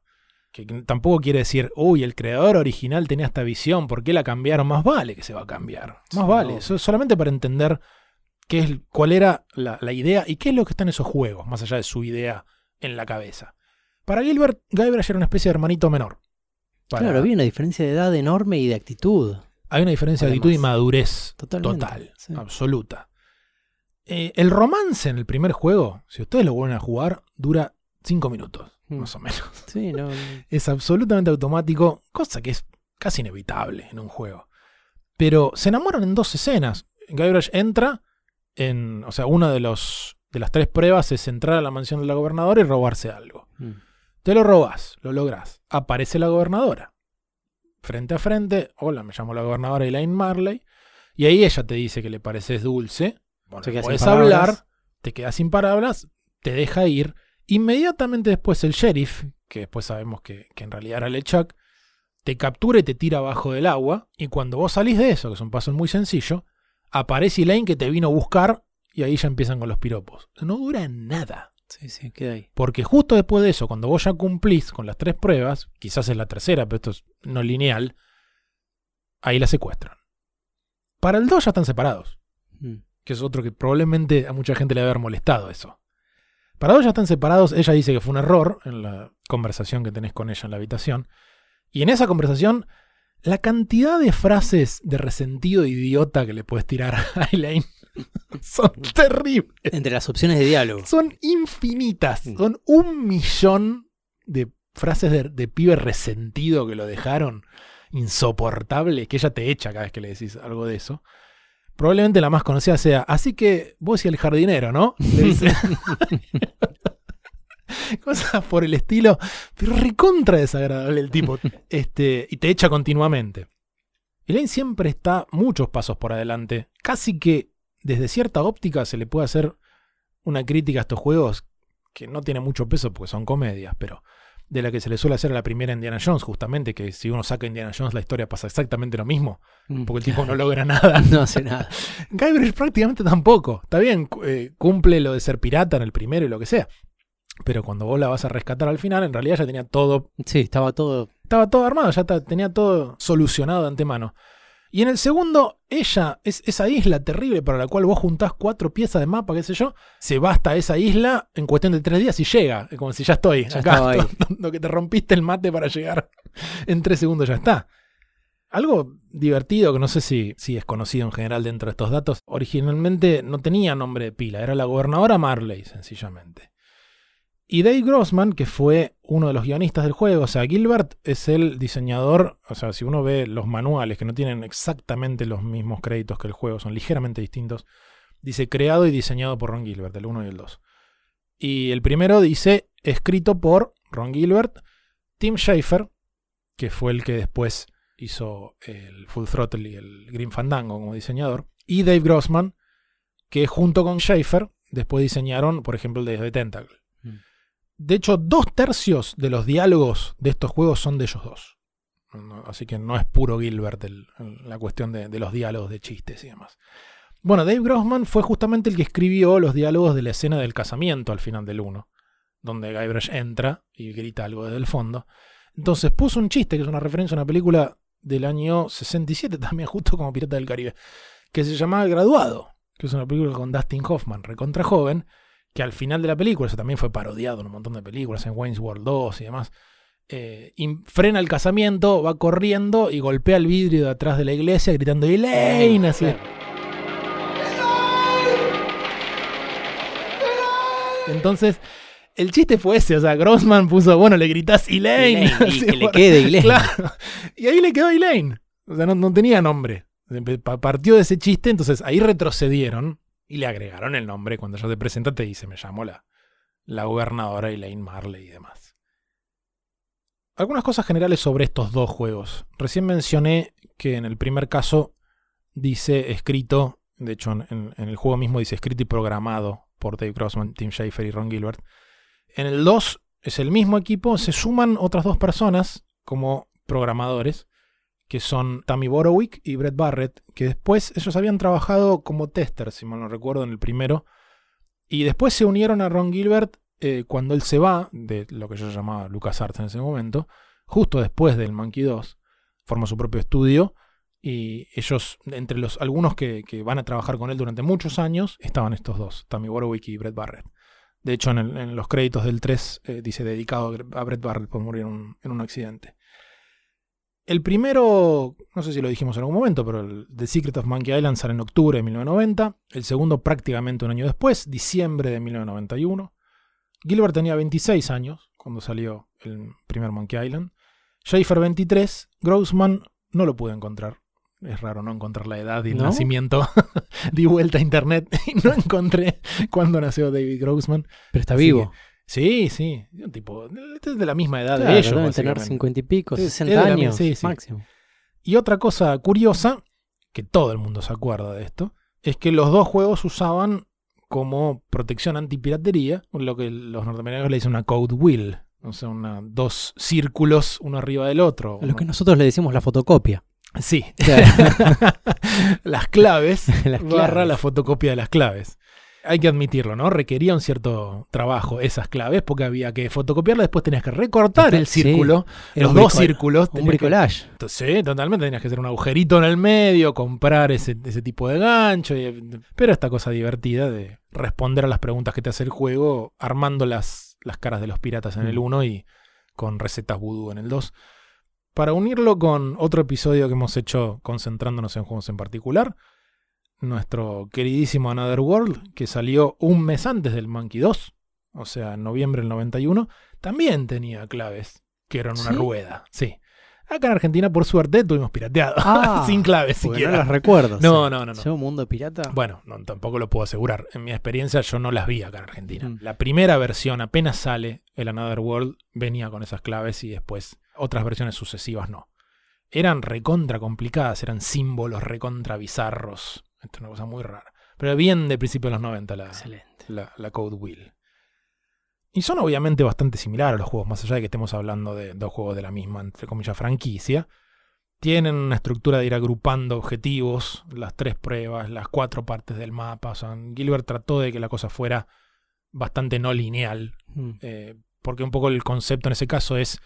que tampoco quiere decir, uy, el creador original tenía esta visión, ¿por qué la cambiaron? Más vale que se va a cambiar. Más Sí, vale. obvio. Eso es solamente para entender qué es, cuál era la, la idea y qué es lo que está en esos juegos, más allá de su idea en la cabeza. Para Gilbert, Guybrush era una especie de hermanito menor. Para- Claro, había una diferencia de edad enorme y de actitud. hay una diferencia de actitud y madurez total, sí. absoluta. Eh, el romance en el primer juego, si ustedes lo vuelven a jugar, dura 5 minutos, Mm. más o menos. Sí, no, Es absolutamente automático, cosa que es casi inevitable en un juego. Pero se enamoran en dos escenas. Guybrush entra en. O sea, una de, los, de las tres pruebas es entrar a la mansión de la gobernadora y robarse algo. Mm. Te lo robas, lo logras. Aparece la gobernadora. Frente a frente. Hola, me llamo la gobernadora Elaine Marley. Y ahí ella te dice que le pareces dulce. Bueno, puedes hablar, te quedas sin palabras, te deja ir. Inmediatamente después el sheriff, que después sabemos que, que en realidad era LeChuck, te captura y te tira abajo del agua. Y cuando vos salís de eso, que es un paso muy sencillo, aparece Elaine que te vino a buscar y ahí ya empiezan con los piropos. No dura nada. Sí, sí, queda ahí. Porque justo después de eso, cuando vos ya cumplís con las tres pruebas, quizás es la tercera, pero esto es no lineal, ahí la secuestran. Para el 2 ya están separados. Que es otro que probablemente a mucha gente le haber molestado eso. Para 2 ya están separados, ella dice que fue un error en la conversación que tenés con ella en la habitación. Y en esa conversación, la cantidad de frases de resentido idiota que le puedes tirar a Elaine son terribles. Entre las opciones de diálogo. Son infinitas. Mm. Son un millón de frases de, de pibe resentido que lo dejaron insoportable, que ella te echa cada vez que le decís algo de eso. Probablemente la más conocida sea, así que vos y el jardinero, ¿no? Le dice. Cosas por el estilo, pero recontra desagradable el tipo. Este, y te echa continuamente. Elaine siempre está muchos pasos por adelante. Casi que desde cierta óptica se le puede hacer una crítica a estos juegos que no tiene mucho peso porque son comedias, pero de la que se le suele hacer a la primera Indiana Jones, justamente, que si uno saca Indiana Jones la historia pasa exactamente lo mismo, Mm, porque el tipo no logra nada. No hace nada. Guybrush prácticamente tampoco. Está bien, eh, cumple lo de ser pirata en el primero y lo que sea. Pero cuando vos la vas a rescatar al final, en realidad ya tenía todo Sí, estaba todo. estaba todo armado, ya tenía todo solucionado de antemano. Y en el segundo, ella, es esa isla terrible para la cual vos juntás cuatro piezas de mapa, qué sé yo, se va hasta esa isla en cuestión de tres días y llega. Es como si ya estoy Ya acá. Lo que te rompiste el mate para llegar en tres segundos ya está. Algo divertido que no sé si, si es conocido en general dentro de estos datos. Originalmente no tenía nombre de pila, era la gobernadora Marley, sencillamente. Y Dave Grossman, que fue uno de los guionistas del juego, o sea, Gilbert es el diseñador, o sea, si uno ve los manuales que no tienen exactamente los mismos créditos que el juego, son ligeramente distintos, dice creado y diseñado por Ron Gilbert, el 1 y el 2. Y el primero dice escrito por Ron Gilbert, Tim Schafer, que fue el que después hizo el Full Throttle y el Green Fandango como diseñador, y Dave Grossman, que junto con Schafer después diseñaron, por ejemplo, el de The Tentacle. De hecho, dos tercios de los diálogos de estos juegos son de ellos dos. Así que no es puro Gilbert la cuestión de, los diálogos de chistes y demás. Bueno, Dave Grossman fue justamente el que escribió los diálogos de la escena del casamiento al final del 1, donde Guybrush entra y grita algo desde el fondo. Entonces puso un chiste, que es una referencia a una película del año 67 también, justo como Pirata del Caribe, que se llama El Graduado, que es una película con Dustin Hoffman, recontra joven, que al final de la película, eso también fue parodiado en un montón de películas, en Wayne's World 2 y demás, eh, frena el casamiento, va corriendo y golpea el vidrio de atrás de la iglesia gritando Elaine, así. Entonces, el chiste fue ese, o sea, Grossman puso, bueno, le gritás Elaine. Elaine, y que le quede Elaine. Claro. Y ahí le quedó Elaine. O sea, no, no tenía nombre. Pa- Partió de ese chiste, entonces ahí retrocedieron y le agregaron el nombre. Cuando ya te presenta te dice, me llamo la, la gobernadora Elaine Marley y demás. Algunas cosas generales sobre estos dos juegos. Recién mencioné que en el primer caso dice escrito, de hecho en, el juego mismo dice escrito y programado por Dave Grossman, Tim Schafer y Ron Gilbert. En el 2 es el mismo equipo, se suman otras dos personas como programadores, que son Tammy Borowick y Brett Barrett, que después ellos habían trabajado como testers, si mal no recuerdo, en el primero, y después se unieron a Ron Gilbert eh, cuando él se va de lo que yo llamaba LucasArts en ese momento, justo después del Monkey 2, forma su propio estudio y ellos, entre los algunos que, que van a trabajar con él durante muchos años, estaban estos dos, Tammy Warwick y Brett Barrett. De hecho, en, el- en los créditos del 3 eh, dice dedicado a Brett Barrett por morir en un accidente. El primero, no sé si lo dijimos en algún momento, pero el The Secret of Monkey Island sale en octubre de 1990. El segundo prácticamente un año después, diciembre de 1991. Gilbert tenía 26 años cuando salió el primer Monkey Island. Schaefer 23. Grossman no lo pude encontrar. Es raro no encontrar la edad y el ¿No? nacimiento. Di vuelta a internet y no encontré cuándo nació David Grossman. Pero está Así vivo. Sí, sí. Un tipo este es de la misma edad Claro, de ellos. deben tener básicamente. cincuenta y pico, Sí, es 60 de la- años sí, sí. máximo. Y otra cosa curiosa, que todo el mundo se acuerda de esto, es que los dos juegos usaban como protección antipiratería lo que los norteamericanos le dicen una code wheel. O sea, una, dos círculos uno arriba del otro. A lo que nosotros le decimos la fotocopia. Sí. Claro. las claves, Las barra claves. la fotocopia de las claves. Hay que admitirlo, ¿no? Requería un cierto trabajo esas claves porque había que fotocopiarlas, después tenías que recortar el círculo, los dos círculos. Un que- bricolage. Sí, totalmente. Tenías que hacer un agujerito en el medio, comprar ese, ese tipo de gancho. y- pero esta cosa divertida de responder a las preguntas que te hace el juego, armando las, las caras de los piratas en el Mm. 1 y con recetas vudú en el 2. Para unirlo con otro episodio que hemos hecho concentrándonos en juegos en particular, nuestro queridísimo Another World, que salió un mes antes del Monkey 2, o sea, en noviembre del 91, también tenía claves que eran una ¿Sí? rueda. Sí. Acá en Argentina, por suerte, tuvimos pirateado. Ah, Sin claves siquiera. no las recuerdo. No, no, no, no. Yo, mundo pirata. Bueno, no, tampoco lo puedo asegurar. En mi experiencia yo no las vi acá en Argentina. Mm. La primera versión, apenas sale el Another World, venía con esas claves y después otras versiones sucesivas no. Eran recontra complicadas, eran símbolos recontra bizarros. Esto es una cosa muy rara. Pero bien de principio de los 90 la, la, la Code Wheel. Y son obviamente bastante similares a los juegos, más allá de que estemos hablando de dos juegos de la misma, entre comillas, franquicia. Tienen una estructura de ir agrupando objetivos, las tres pruebas, las cuatro partes del mapa. O sea, Gilbert trató de que la cosa fuera bastante no lineal, Mm. eh, porque un poco el concepto en ese caso es,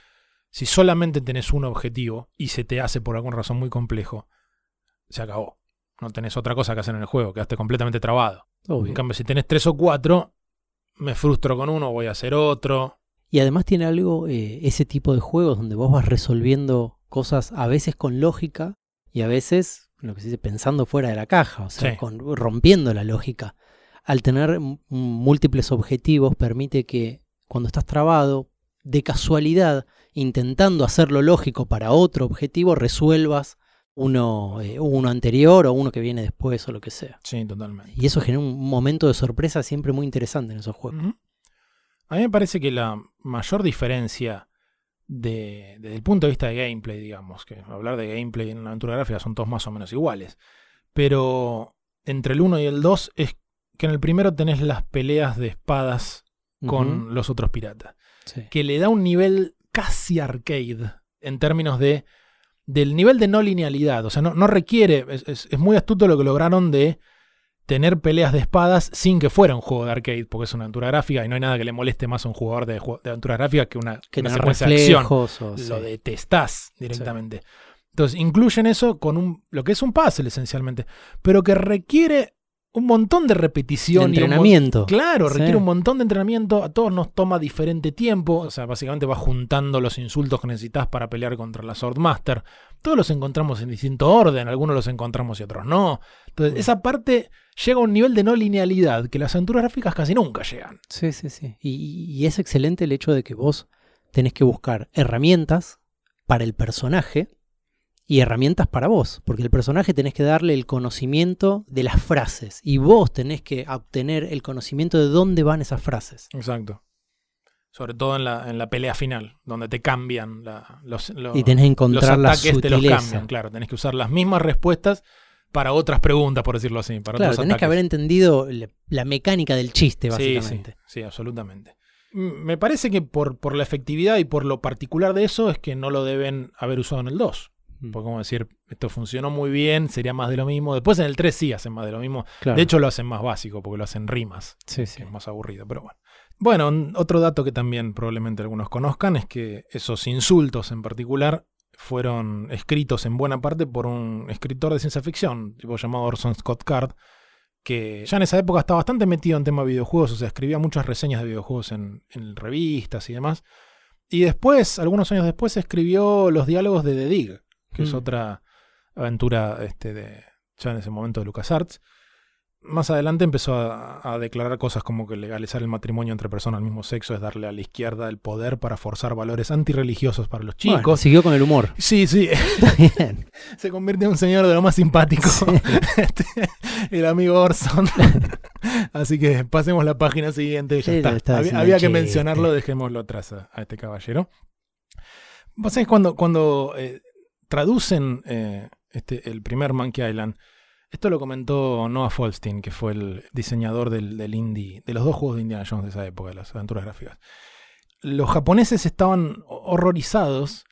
si solamente tenés un objetivo y se te hace por alguna razón muy complejo, se acabó. No tenés otra cosa que hacer en el juego, quedaste completamente trabado. Obvio. En cambio, si tenés tres o cuatro, me frustro con uno, voy a hacer otro. Y además tiene algo, eh, ese tipo de juegos donde vos vas resolviendo cosas a veces con lógica y a veces, lo que se dice, pensando fuera de la caja, o sea, Sí. con- rompiendo la lógica. Al tener múltiples objetivos permite que cuando estás trabado, de casualidad, intentando hacerlo lógico para otro objetivo, resuelvas uno, eh, uno anterior o uno que viene después o lo que sea. Sí, totalmente. Y eso genera un momento de sorpresa siempre muy interesante en esos juegos. A mí me parece que la mayor diferencia de- desde el punto de vista de gameplay, digamos, que hablar de gameplay en una aventura gráfica son todos más o menos iguales, pero entre el 1 y el 2 es que en el primero tenés las peleas de espadas con los otros piratas. Sí. que le da un nivel casi arcade en términos de del nivel de no linealidad. O sea, no, no requiere. Es, es- es muy astuto lo que lograron de tener peleas de espadas sin que fuera un juego de arcade, porque es una aventura gráfica y no hay nada que le moleste más a un jugador de, aventura gráfica que una, que una de acción. Lo detestás directamente. Entonces, incluyen eso con un, lo que es un puzzle esencialmente, pero que requiere un montón de De repetición y un mon- entrenamiento. Claro, Sí. requiere un montón de entrenamiento, a todos nos toma diferente tiempo, o sea, básicamente vas juntando los insultos que necesitas para pelear contra la Swordmaster. Todos los encontramos en distinto orden, algunos los encontramos y otros no. Entonces, Mm. esa parte llega a un nivel de no linealidad que las aventuras gráficas casi nunca llegan. Sí, sí, sí. Y, y es excelente el hecho de que vos tenés que buscar herramientas para el personaje y herramientas para vos, porque el personaje tenés que darle el conocimiento de las frases y vos tenés que obtener el conocimiento de dónde van esas frases. Exacto. Sobre todo en la, en la pelea final, donde te cambian la- los, lo- y tenés que los encontrar la ataques te los cambian. Claro, tenés que usar las mismas respuestas para otras preguntas, por decirlo así. Para Claro, otros tenés que haber entendido la, mecánica del chiste, Sí, básicamente. Sí, sí, absolutamente. Mm, Me parece que por, por la efectividad y por lo particular de eso es que no lo deben haber usado en el 2. Mm, Porque como decir, esto funcionó muy bien, sería más de lo mismo. Después en el 3 sí hacen más de lo mismo. claro. De hecho lo hacen más básico porque lo hacen rimas, sí, que sí. es más aburrido. Pero bueno, Bueno, otro dato que también probablemente algunos conozcan es que esos insultos en particular fueron escritos en buena parte por un escritor de ciencia ficción, tipo llamado Orson Scott Card, que ya en esa época estaba bastante metido en tema de videojuegos, o sea, escribía muchas reseñas de videojuegos en, en revistas y demás. Y después, algunos años después, escribió los diálogos de The Dig, que es Mm. otra aventura este, de, ya en ese momento de LucasArts. Más adelante empezó a, a declarar cosas como que legalizar el matrimonio entre personas del mismo sexo es darle a la izquierda el poder para forzar valores antirreligiosos para los Bueno, chicos. siguió con el humor. Sí, sí, Está bien. se convierte en un señor de lo más simpático. Este, el amigo Orson. Así que pasemos la página siguiente ya Sí, está. Había, que mencionarlo, dejémoslo atrás a, a este caballero. Vos sabés, cuando, cuando eh, traducen eh, este, el primer Monkey Island, esto lo comentó Noah Falstein, que fue el diseñador del, del indie, de los dos juegos de Indiana Jones de esa época, de las aventuras gráficas. Los japoneses estaban horrorizados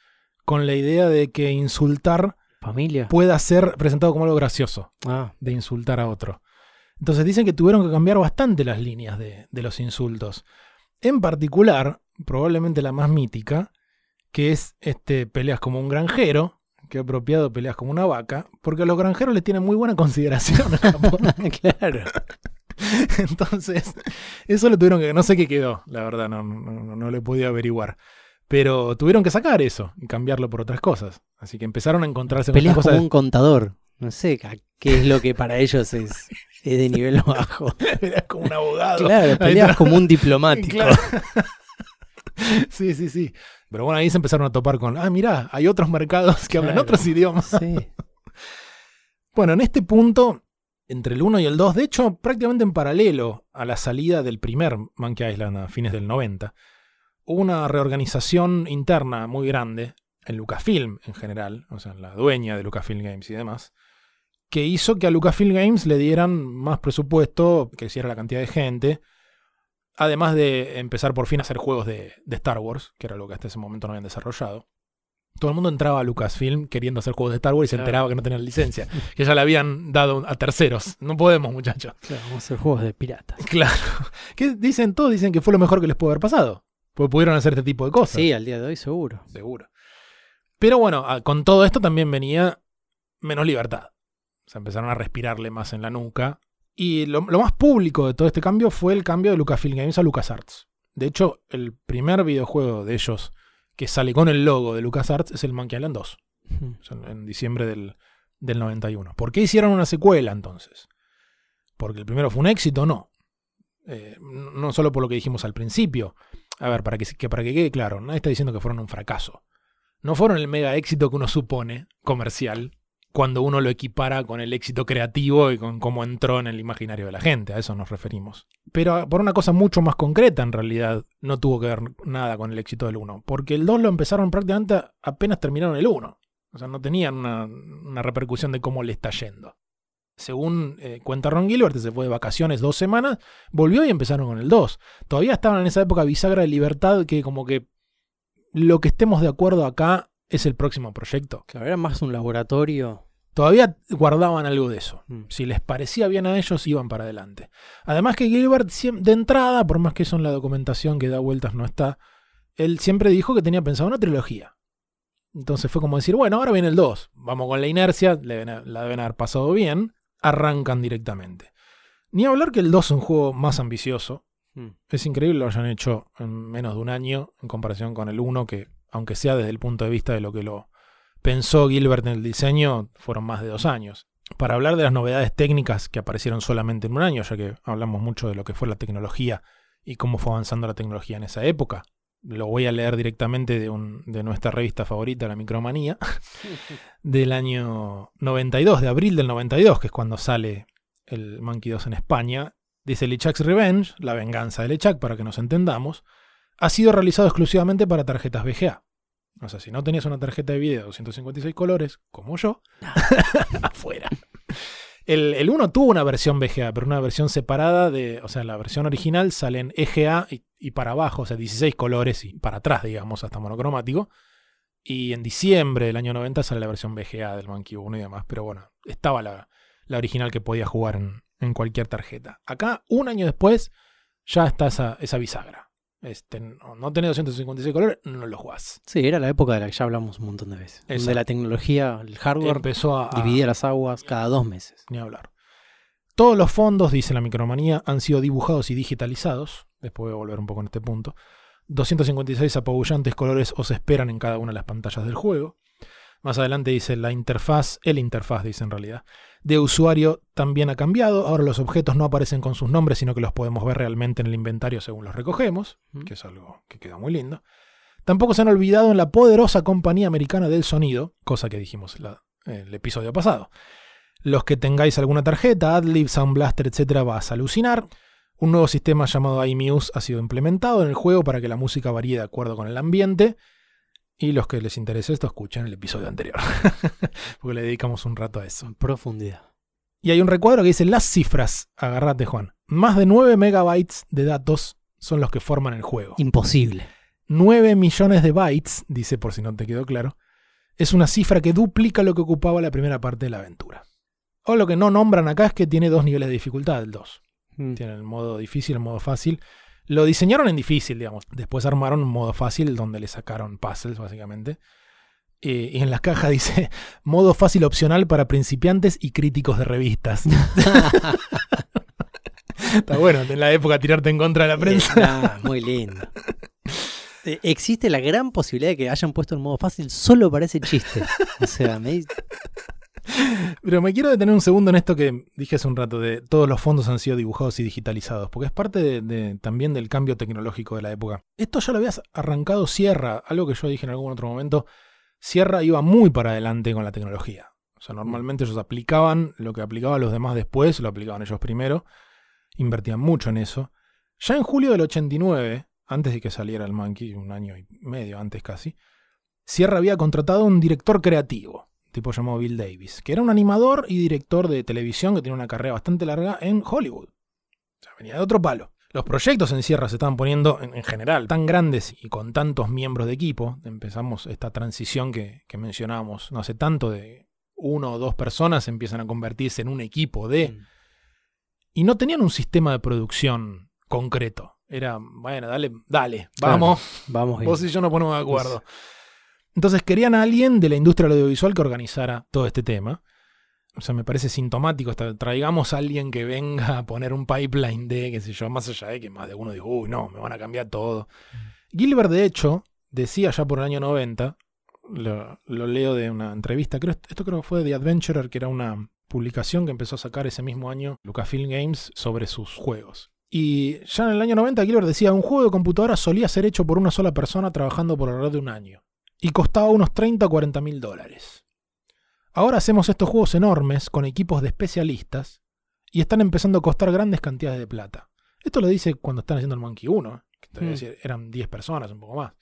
con la idea de que insultar Familia. pueda ser presentado como algo gracioso, Ah, de insultar a otro. Entonces dicen que tuvieron que cambiar bastante las líneas de, de los insultos. En particular, probablemente la más mítica, que es este, peleas como un granjero, que apropiado peleas como una vaca, porque a los granjeros les tienen muy buena consideración en Japón. claro. Entonces, eso lo tuvieron que. No sé qué quedó, la verdad, no, no, no- no lo he podido averiguar. Pero tuvieron que sacar eso y cambiarlo por otras cosas. Así que empezaron a encontrarse con Peleas como cosas. un contador. No sé qué es lo que para ellos es, es de nivel bajo. Peleas como un abogado. Claro, peleas como un diplomático. Claro. Sí, sí, sí. Pero bueno, ahí se empezaron a topar con, ah, mirá, hay otros mercados que hablan Claro. otros idiomas. Sí. Bueno, en este punto, entre el 1 y el 2, de hecho, prácticamente en paralelo a la salida del primer Monkey Island a fines del 90, hubo una reorganización interna muy grande en Lucasfilm en general, o sea, en la dueña de Lucasfilm Games y demás, que hizo que a Lucasfilm Games le dieran más presupuesto, que hiciera la cantidad de gente, además de empezar por fin a hacer juegos de, de Star Wars, que era lo que hasta ese momento no habían desarrollado. Todo el mundo entraba a Lucasfilm queriendo hacer juegos de Star Wars y se enteraba que no tenían licencia, que ya le habían dado a terceros. No podemos, muchachos. Claro, vamos a hacer juegos de piratas. Claro. ¿Qué dicen? Todos dicen que fue lo mejor que les pudo haber pasado. Porque pudieron hacer este tipo de cosas. Sí, al día de hoy seguro. Seguro. Pero bueno, a- con todo esto también venía menos libertad. O sea, empezaron a respirarle más en la nuca. Y lo, lo más público de todo este cambio fue el cambio de Lucasfilm Games a LucasArts. De hecho, el primer videojuego de ellos que sale con el logo de LucasArts es el Monkey Island 2. Ujú. o sea, en diciembre del, del 91. ¿Por qué hicieron una secuela entonces? Porque el primero fue un éxito, no. Eh, no solo por lo que dijimos al principio. A ver, para que, que para que quede claro, nadie está diciendo que fueron un fracaso. No fueron el mega éxito que uno supone, comercial, cuando uno lo equipara con el éxito creativo y con cómo entró en el imaginario de la gente, a eso nos referimos. Pero por una cosa mucho más concreta, en realidad, no tuvo que ver nada con el éxito del 1, porque el 2 lo empezaron prácticamente apenas terminaron el 1. O sea, no tenían una, una repercusión de cómo le está yendo. Según eh, cuenta Ron Gilbert, se fue de vacaciones dos semanas, volvió y empezaron con el 2. Todavía estaban en esa época bisagra de libertad que como que lo que estemos de acuerdo acá es el próximo proyecto. Claro, era más un laboratorio. Todavía guardaban algo de eso. Mm. Si les parecía bien a ellos, iban para adelante. Además que Gilbert, de entrada, por más que eso en la documentación que da vueltas no está, él siempre dijo que tenía pensado una trilogía. Entonces fue como decir, bueno, ahora viene el 2. Vamos con la inercia, la deben haber pasado bien, arrancan directamente. Ni hablar que el 2 es un juego más ambicioso. Mm. Es increíble lo hayan hecho en menos de un año en comparación con el 1, que aunque sea desde el punto de vista de lo que lo pensó Gilbert en el diseño, fueron más de dos años. Para hablar de las novedades técnicas que aparecieron solamente en un año, ya que hablamos mucho de lo que fue la tecnología y cómo fue avanzando la tecnología en esa época, lo voy a leer directamente de, un- de nuestra revista favorita, La Micromanía, del año 92, de abril del 92, que es cuando sale el Monkey 2 en España. Dice LeChuck's Revenge, la venganza de LeChuck, para que nos entendamos, ha sido realizado exclusivamente para tarjetas VGA. O sea, si no tenías una tarjeta de video de 256 colores, como yo, afuera. El, el 1 tuvo una versión VGA, pero una versión separada de. O sea, la versión original sale en EGA y, y para abajo, o sea, 16 colores y para atrás, digamos, hasta monocromático. Y en diciembre del año 90 sale la versión VGA del Monkey 1 y demás. Pero bueno, estaba la, la original que podía jugar en, en cualquier tarjeta. Acá, un año después, ya está esa, esa bisagra. Este, no, no tenés 256 colores, no lo jugás. Sí, era la época de la que ya hablamos un montón de veces. Donde Exacto. la tecnología, el hardware, Empezó a, a- dividía las aguas cada dos meses. ni hablar. Todos los fondos, dice la micromanía, han sido dibujados y digitalizados. Después voy a volver un poco en este punto. 256 apabullantes colores os esperan en cada una de las pantallas del juego. Más adelante dice la interfaz, el interfaz dice en realidad, de usuario también ha cambiado. Ahora los objetos no aparecen con sus nombres, sino que los podemos ver realmente en el inventario según los recogemos, Mm. que es algo que queda muy lindo. Tampoco se han olvidado en la poderosa compañía americana del sonido, cosa que dijimos la- el episodio pasado. Los que tengáis alguna tarjeta, AdLib, Sound Blaster, etc., vas a alucinar. Un nuevo sistema llamado iMuse ha sido implementado en el juego para que la música varíe de acuerdo con el ambiente. Y los que les interese esto, escuchen el episodio anterior. Porque le dedicamos un rato a eso. En profundidad. Y hay un recuadro que dice las cifras. Agarrate, Juan. Más de 9 megabytes de datos son los que forman el juego. Imposible. 9 millones de bytes, dice por si no te quedó claro, es una cifra que duplica lo que ocupaba la primera parte de la aventura. O lo que no nombran acá es que tiene dos niveles de dificultad, el 2. Mm. Tiene el modo difícil, el modo fácil. Lo diseñaron en difícil, digamos. Después armaron un modo fácil donde le sacaron puzzles, básicamente. Eh, y en la caja dice modo fácil opcional para principiantes y críticos de revistas. Está bueno en la época tirarte en contra de la prensa. Muy lindo. Eh, Existe la gran posibilidad de que hayan puesto el modo fácil solo para ese chiste. O sea, me, Pero me quiero detener un segundo en esto que dije hace un rato, de todos los fondos han sido dibujados y digitalizados, porque es parte también del cambio tecnológico de la época. Esto ya lo habías arrancado Sierra, algo que yo dije en algún otro momento. Sierra iba muy para adelante con la tecnología. O sea, normalmente ellos aplicaban lo que aplicaban los demás después, lo aplicaban ellos primero, invertían mucho en eso. Ya en julio del 89, antes de que saliera el Monkey, un año y medio antes casi, Sierra había contratado un director creativo, tipo llamado Bill Davis, que era un animador y director de televisión que tenía una carrera bastante larga en Hollywood. O sea, venía de otro palo. Los proyectos en Sierra se estaban poniendo, en, en general, tan grandes y con tantos miembros de equipo. Empezamos esta transición que, que mencionábamos no hace tanto de uno o dos personas empiezan a convertirse en un equipo de... Mm. Y no tenían un sistema de producción concreto. Era, bueno, dale, dale, vamos, Vamos vos y yo nos ponemos de acuerdo. Entonces querían a alguien de la industria audiovisual que organizara todo este tema. O sea, me parece sintomático. hasta traigamos a alguien que venga a poner un pipeline de, qué sé yo, más allá de que más de uno dijo, uy, no, me van a cambiar todo. Gilbert, de hecho, decía ya por el año 90, lo, lo leo de una entrevista, creo, esto creo que fue de The Adventurer, que era una publicación que empezó a sacar ese mismo año Lucasfilm Games sobre sus juegos. Y ya en el año 90 Gilbert decía, un juego de computadora solía ser hecho por una sola persona trabajando por alrededor de un año. Y costaba unos 30 o 40 mil dólares. Ahora hacemos estos juegos enormes con equipos de especialistas y están empezando a costar grandes cantidades de plata. Esto lo dice cuando están haciendo el Monkey 1, que Mm. decir, eran 10 personas, un poco más.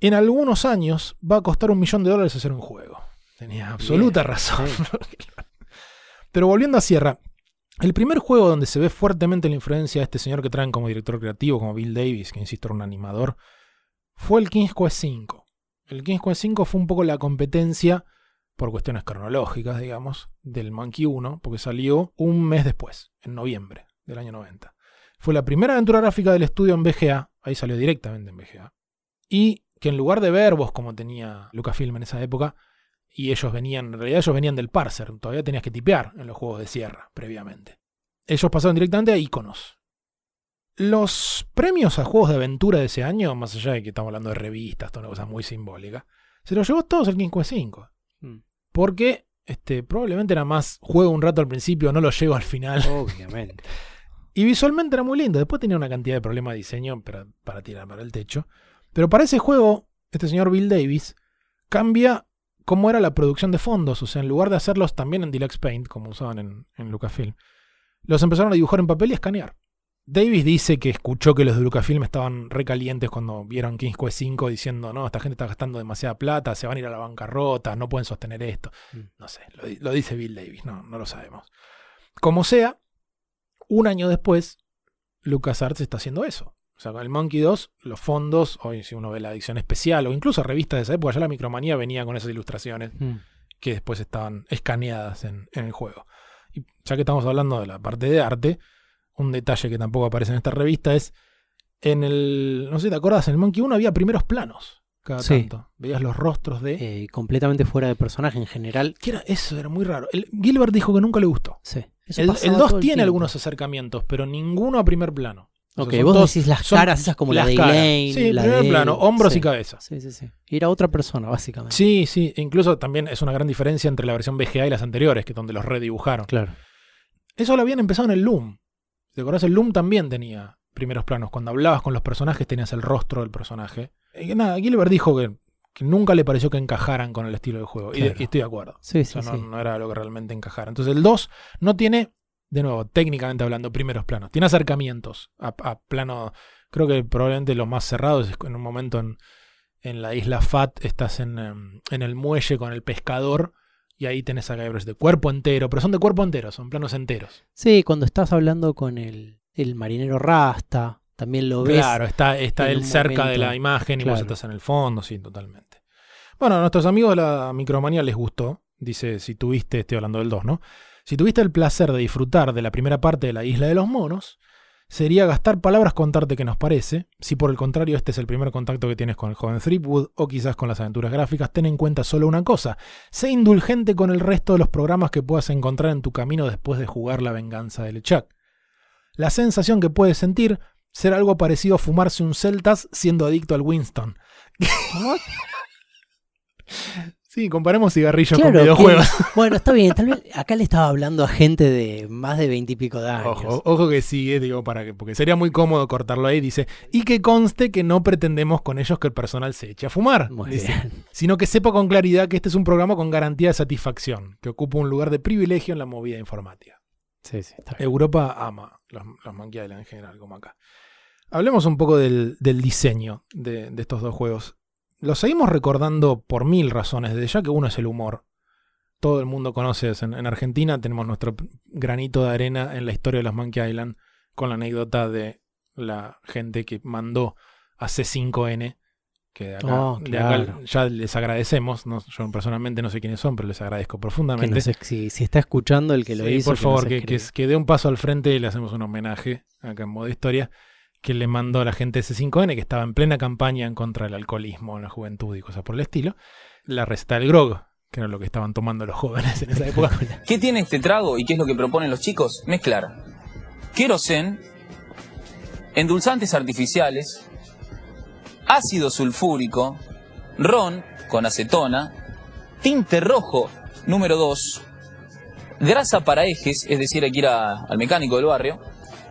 En algunos años va a costar un millón de dólares hacer un juego. Tenía absoluta razón. Pero volviendo a Sierra, el primer juego donde se ve fuertemente la influencia de este señor que traen como director creativo, como Bill Davis, que insisto era un animador, fue el King's Quest V. El King's Quest V fue un poco la competencia, por cuestiones cronológicas, digamos, del Monkey 1, porque salió un mes después, en noviembre del año 90. Fue la primera aventura gráfica del estudio en VGA, ahí salió directamente en VGA, y que en lugar de verbos como tenía Lucasfilm en esa época, y ellos venían, en realidad ellos venían del parser, todavía tenías que tipear en los juegos de Sierra previamente. Ellos pasaron directamente a iconos. Los premios a juegos de aventura de ese año, más allá de que estamos hablando de revistas, toda una cosa muy simbólica, se los llevó todos el King Quest 5. Mm. Porque este, probablemente era más juego un rato al principio, no lo llevo al final. Obviamente. Y visualmente era muy lindo. Después tenía una cantidad de problemas de diseño para, para tirar para el techo. Pero para ese juego, este señor Bill Davis cambia cómo era la producción de fondos. O sea, en lugar de hacerlos también en Deluxe Paint, como usaban en, en Lucasfilm, los empezaron a dibujar en papel y a escanear. Davis dice que escuchó que los de Lucasfilm estaban recalientes cuando vieron King's Quest 5 diciendo, no, esta gente está gastando demasiada plata, se van a ir a la bancarrota, no pueden sostener esto. Mm. No sé, lo, di- lo dice Bill Davis, no, no lo sabemos. Como sea, un año después, LucasArts está haciendo eso. O sea, con el Monkey 2, los fondos, hoy si uno ve la edición especial o incluso revistas de esa época, ya la micromanía venía con esas ilustraciones Mm. que después estaban escaneadas en, en el juego. Y ya que estamos hablando de la parte de arte, un detalle que tampoco aparece en esta revista es en el, no sé, ¿te acordás? En el Monkey 1 había primeros planos cada Sí. tanto. Veías los rostros de... Eh, completamente fuera de personaje en general. ¿Qué era? Eso era muy raro. El, Gilbert dijo que nunca le gustó. Sí. Eso El, pasaba el 2 todo tiene tiempo. algunos acercamientos, pero ninguno a primer plano. O sea, Ok, vos todos- decís las caras esas como la las de caras. Elaine. Sí, la primer de plano, hombros sí. y cabeza. Sí, sí, sí. Y Era otra persona, básicamente. Sí, sí. Incluso también es una gran diferencia entre la versión VGA y las anteriores, que es donde los redibujaron. Claro. Eso lo habían empezado en el Loom. ¿Te acordás? El Loom también tenía primeros planos. Cuando hablabas con los personajes tenías el rostro del personaje. Y nada, Gilbert dijo que, que nunca le pareció que encajaran con el estilo del juego. Y de- Claro. Y, estoy de acuerdo. Sí, O sí, no, sí. no era algo que realmente encajara. Entonces el 2 no tiene, de nuevo, técnicamente hablando, primeros planos. Tiene acercamientos a, a plano. Creo que probablemente lo más cerrado es en un momento en, en la isla Fat, estás en, em, en el muelle con el pescador. Y ahí tenés a Gabriel de cuerpo entero, pero son de cuerpo entero, son planos enteros. Sí, cuando estás hablando con el, el marinero Rasta, también lo ves. Claro, está, está él cerca de la imagen y vos estás en el fondo, sí, totalmente. Bueno, a nuestros amigos de la micromanía les gustó. Dice, si tuviste, estoy hablando del 2, ¿no? Si tuviste el placer de disfrutar de la primera parte de la Isla de los Monos, sería gastar palabras contarte qué nos parece. Si por el contrario este es el primer contacto que tienes con el joven Threepwood o quizás con las aventuras gráficas, ten en cuenta solo una cosa. Sé indulgente con el resto de los programas que puedas encontrar en tu camino después de jugar La venganza de LeChuck. La sensación que puedes sentir será algo parecido a fumarse un Celtas siendo adicto al Winston. sí, comparemos cigarrillos con videojuegos. que- bueno, está bien. Tal vez acá le estaba hablando a gente de más de veintipico de años. Ojo, ojo que sí, eh, digo, para que, porque sería muy cómodo cortarlo ahí, dice, y que conste que no pretendemos con ellos que el personal se eche a fumar, Muy dice, bien. sino que sepa con claridad que este es un programa con garantía de satisfacción, que ocupa un lugar de privilegio en la movida informática. Sí, sí, está bien. Europa ama los, Island en general, como acá. Hablemos un poco del, del diseño de, de estos dos juegos. Los seguimos recordando por mil razones, desde ya que uno es el humor. Todo el mundo conoce, eso. en, en Argentina tenemos nuestro granito de arena en la historia de los Monkey Island, con la anécdota de la gente que mandó a C5N, que de acá, Oh, de acá claro. ya les agradecemos. no- yo personalmente no sé quiénes son, pero les agradezco Que profundamente. ex- si, si está escuchando el que lo Sí, hizo. por que favor, que, que, que dé un paso al frente y le hacemos un homenaje acá en modo historia que le mandó a la gente de C5N que estaba en plena campaña en contra del alcoholismo en la juventud y cosas por el estilo, la receta del grog, que era lo que estaban tomando los jóvenes en esa época. ¿Qué tiene este trago y qué es lo que proponen los chicos? Mezclar querosén, endulzantes artificiales, ácido sulfúrico, ron con acetona, tinte rojo número 2, grasa para ejes, es decir, hay que ir al mecánico del barrio,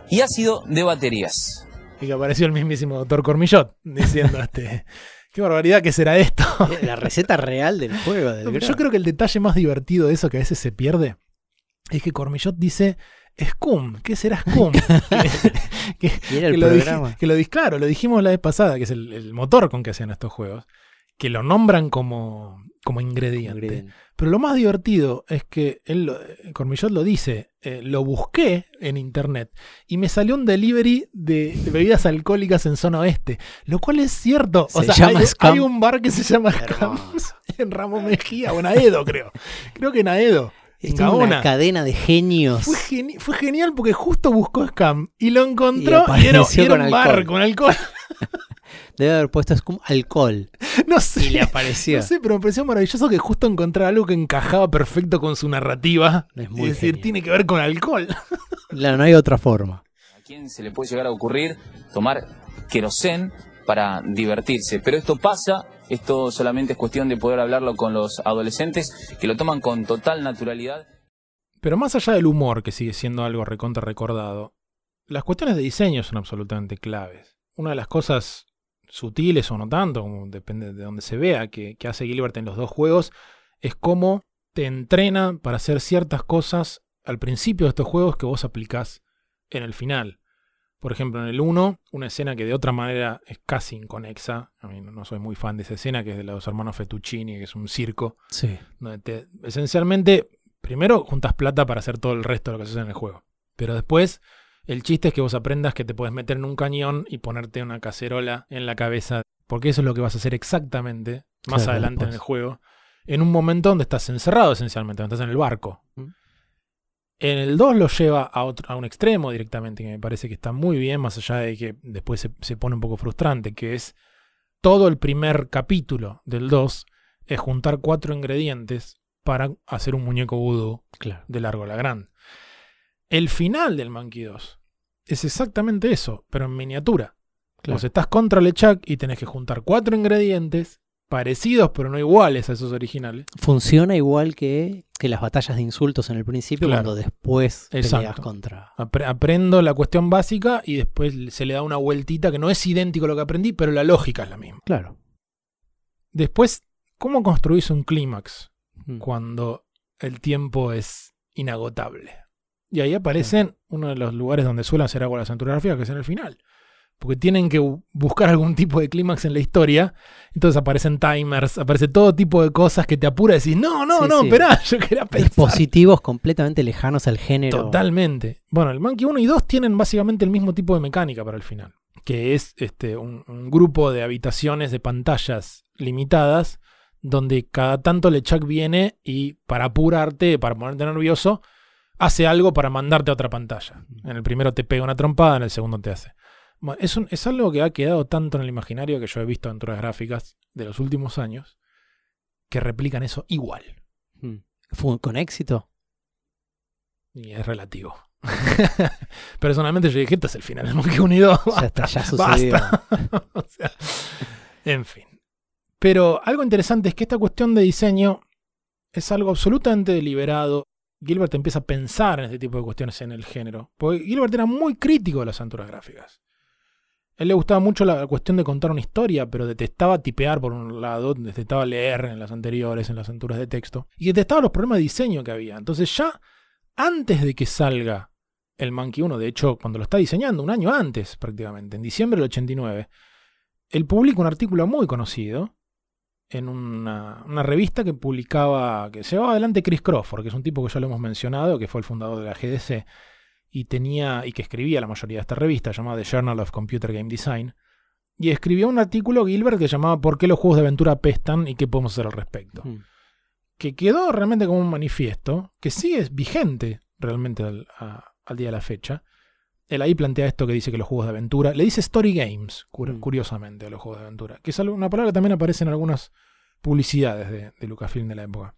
y ácido de baterías. Y que apareció el mismísimo doctor Cormillot diciendo este, qué barbaridad que será esto. Eh, La receta real del juego. Del. Yo creo que el detalle más divertido de eso que a veces se pierde es que Cormillot dice Scum, ¿qué será Scum? que, el que lo que lo dij- claro, lo dijimos la vez pasada, que es el, el motor con que hacían estos juegos, que lo nombran como, como ingrediente. Ingrediente. Pero lo más divertido es que él, lo- Cormillot lo dice, eh, lo busqué en internet y me salió un delivery de, de bebidas alcohólicas en zona oeste, lo cual es cierto. o Se sea, llama hay, Scam. hay un bar que se llama Scam en Ramón Mejía o en Aedo, creo. Creo que en Aedo. es una cadena de genios. Fue, geni- fue genial porque justo buscó Scam y lo encontró y, era, y un bar alcohol. con alcohol. Debe haber puesto Scum alcohol. No sé. Y le apareció. No sé, pero me pareció maravilloso que justo encontrara algo que encajaba perfecto con su narrativa. Es Es muy decir, genial. tiene que ver con alcohol. Claro, no hay otra forma. ¿A quién se le puede llegar a ocurrir tomar querosén para divertirse? Pero esto pasa, esto solamente es cuestión de poder hablarlo con los adolescentes que lo toman con total naturalidad. Pero más allá del humor, que sigue siendo algo recontra recordado, las cuestiones de diseño son absolutamente claves. Una de las cosas sutiles o no tanto, como depende de donde se vea, que, que hace Gilbert en los dos juegos, es cómo te entrena para hacer ciertas cosas al principio de estos juegos que vos aplicás en el final. Por ejemplo, en el 1, una escena que de otra manera es casi inconexa. A mí no no soy muy fan de esa escena, que es de los hermanos Fettuccini, que es un circo Sí. donde te- esencialmente, primero juntas plata para hacer todo el resto de lo que haces en el juego. Pero después, el chiste es que vos aprendas que te puedes meter en un cañón y ponerte una cacerola en la cabeza. Porque eso es lo que vas a hacer exactamente más Claro, adelante en el juego. En un momento donde estás encerrado esencialmente, donde estás en el barco. Mm. En el 2 lo lleva a, otro, a un extremo directamente, que me parece que está muy bien, más allá de que después se, se pone un poco frustrante, que es todo el primer capítulo del 2 es juntar cuatro ingredientes para hacer un muñeco vudú Claro. de largo la grande. El final del Monkey 2 es exactamente eso, pero en miniatura. Claro. Vos estás contra LeChuck y tenés que juntar cuatro ingredientes parecidos pero no iguales a esos originales. Funciona igual que, que las batallas de insultos en el principio, Claro. cuando después peleas contra. Apre- aprendo la cuestión básica y después se le da una vueltita que no es idéntico a lo que aprendí, pero la lógica es la misma. Claro. Después, ¿cómo construís un clímax Mm. cuando el tiempo es inagotable? Y ahí aparecen uno de los lugares donde suelen hacer agua las gráficas, que es en el final. Porque tienen que bu- buscar algún tipo de clímax en la historia. Entonces aparecen timers, aparece todo tipo de cosas que te apura y decís, no, no, Sí, no, sí. esperá, yo quería pensar. Dispositivos completamente lejanos al género. Totalmente. Bueno, el Monkey 1 y 2 tienen básicamente el mismo tipo de mecánica para el final, que es este, un, un grupo de habitaciones de pantallas limitadas, donde cada tanto LeChuck viene y para apurarte, para ponerte nervioso, hace algo para mandarte a otra pantalla. En el primero te pega una trompada, en el segundo te hace. Bueno, es, un- es algo que ha quedado tanto en el imaginario que yo he visto aventuras gráficas de los últimos años que replican eso igual. Mm. Fue con éxito. Y es relativo. Personalmente yo dije, este es el final del Monkey 1 y 2. Ya está, ya sucedió. O sea, en fin. Pero algo interesante es que esta cuestión de diseño es algo absolutamente deliberado. Gilbert empieza a pensar en este tipo de cuestiones en el género. Porque Gilbert era muy crítico de las aventuras gráficas. A él le gustaba mucho la cuestión de contar una historia, pero detestaba tipear por un lado, detestaba leer en las anteriores, en las aventuras de texto, y detestaba los problemas de diseño que había. Entonces ya antes de que salga el Monkey 1, de hecho, cuando lo está diseñando, un año antes prácticamente, en diciembre del 89, él publica un artículo muy conocido en una, una revista que publicaba, que llevaba adelante Chris Crawford, que es un tipo que ya lo hemos mencionado, que fue el fundador de la GDC, y tenía, y que escribía la mayoría de esta revista, llamada The Journal of Computer Game Design, y escribió un artículo Gilbert que llamaba ¿Por qué los juegos de aventura pestan y qué podemos hacer al respecto? Mm. que quedó realmente como un manifiesto, que sigue vigente realmente al, a- al día de la fecha. Él ahí plantea esto que dice que los juegos de aventura, le dice story games, Mm. curiosamente, a los juegos de aventura, que es una palabra que también aparece en algunas publicidades de, de Lucasfilm de la época.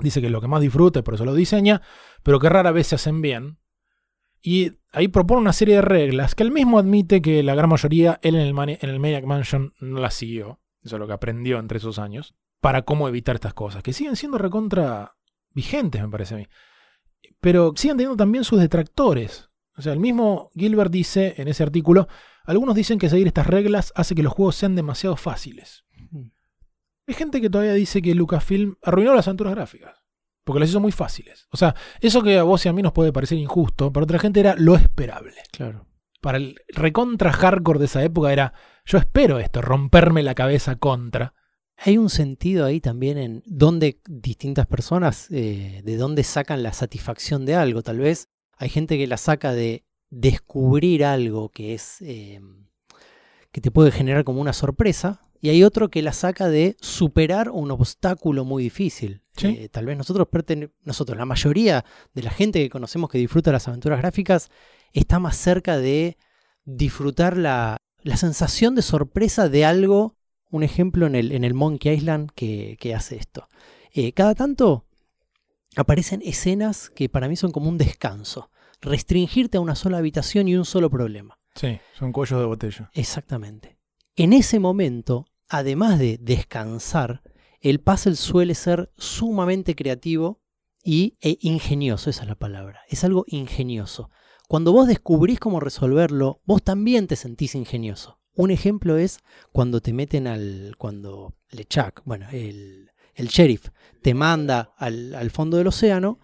Dice que es lo que más disfruta y por eso lo diseña, pero que rara vez se hacen bien. Y ahí propone una serie de reglas que él mismo admite que la gran mayoría, él en el, Mani- en el Maniac Mansion no las siguió. Eso es lo que aprendió entre esos años. Para cómo evitar estas cosas, que siguen siendo recontra vigentes, me parece a mí. Pero siguen teniendo también sus detractores. O sea, el mismo Gilbert dice en ese artículo, algunos dicen que seguir estas reglas hace que los juegos sean demasiado fáciles. Hay gente que todavía dice que Lucasfilm arruinó las aventuras gráficas. Porque las hizo muy fáciles. O sea, eso que a vos y a mí nos puede parecer injusto, para otra gente era lo esperable. Claro. Para el recontra hardcore de esa época era, yo espero esto, romperme la cabeza contra. Hay un sentido ahí también en dónde distintas personas, eh, de dónde sacan la satisfacción de algo. Tal vez hay gente que la saca de descubrir algo que es eh, que te puede generar como una sorpresa. Y hay otro que la saca de superar un obstáculo muy difícil. Sí. Eh, tal vez nosotros, nosotros, la mayoría de la gente que conocemos que disfruta las aventuras gráficas, está más cerca de disfrutar la, la sensación de sorpresa de algo un ejemplo en el, en el Monkey Island que, que hace esto. Eh, cada tanto aparecen escenas que para mí son como un descanso. Restringirte a una sola habitación y un solo problema. Sí, son cuellos de botella. Exactamente. En ese momento, además de descansar, el puzzle suele ser sumamente creativo y, e ingenioso, esa es la palabra. Es algo ingenioso. Cuando vos descubrís cómo resolverlo, vos también te sentís ingenioso. Un ejemplo es cuando te meten al. cuando LeChuck, bueno, el, el sheriff, te manda al, al fondo del océano.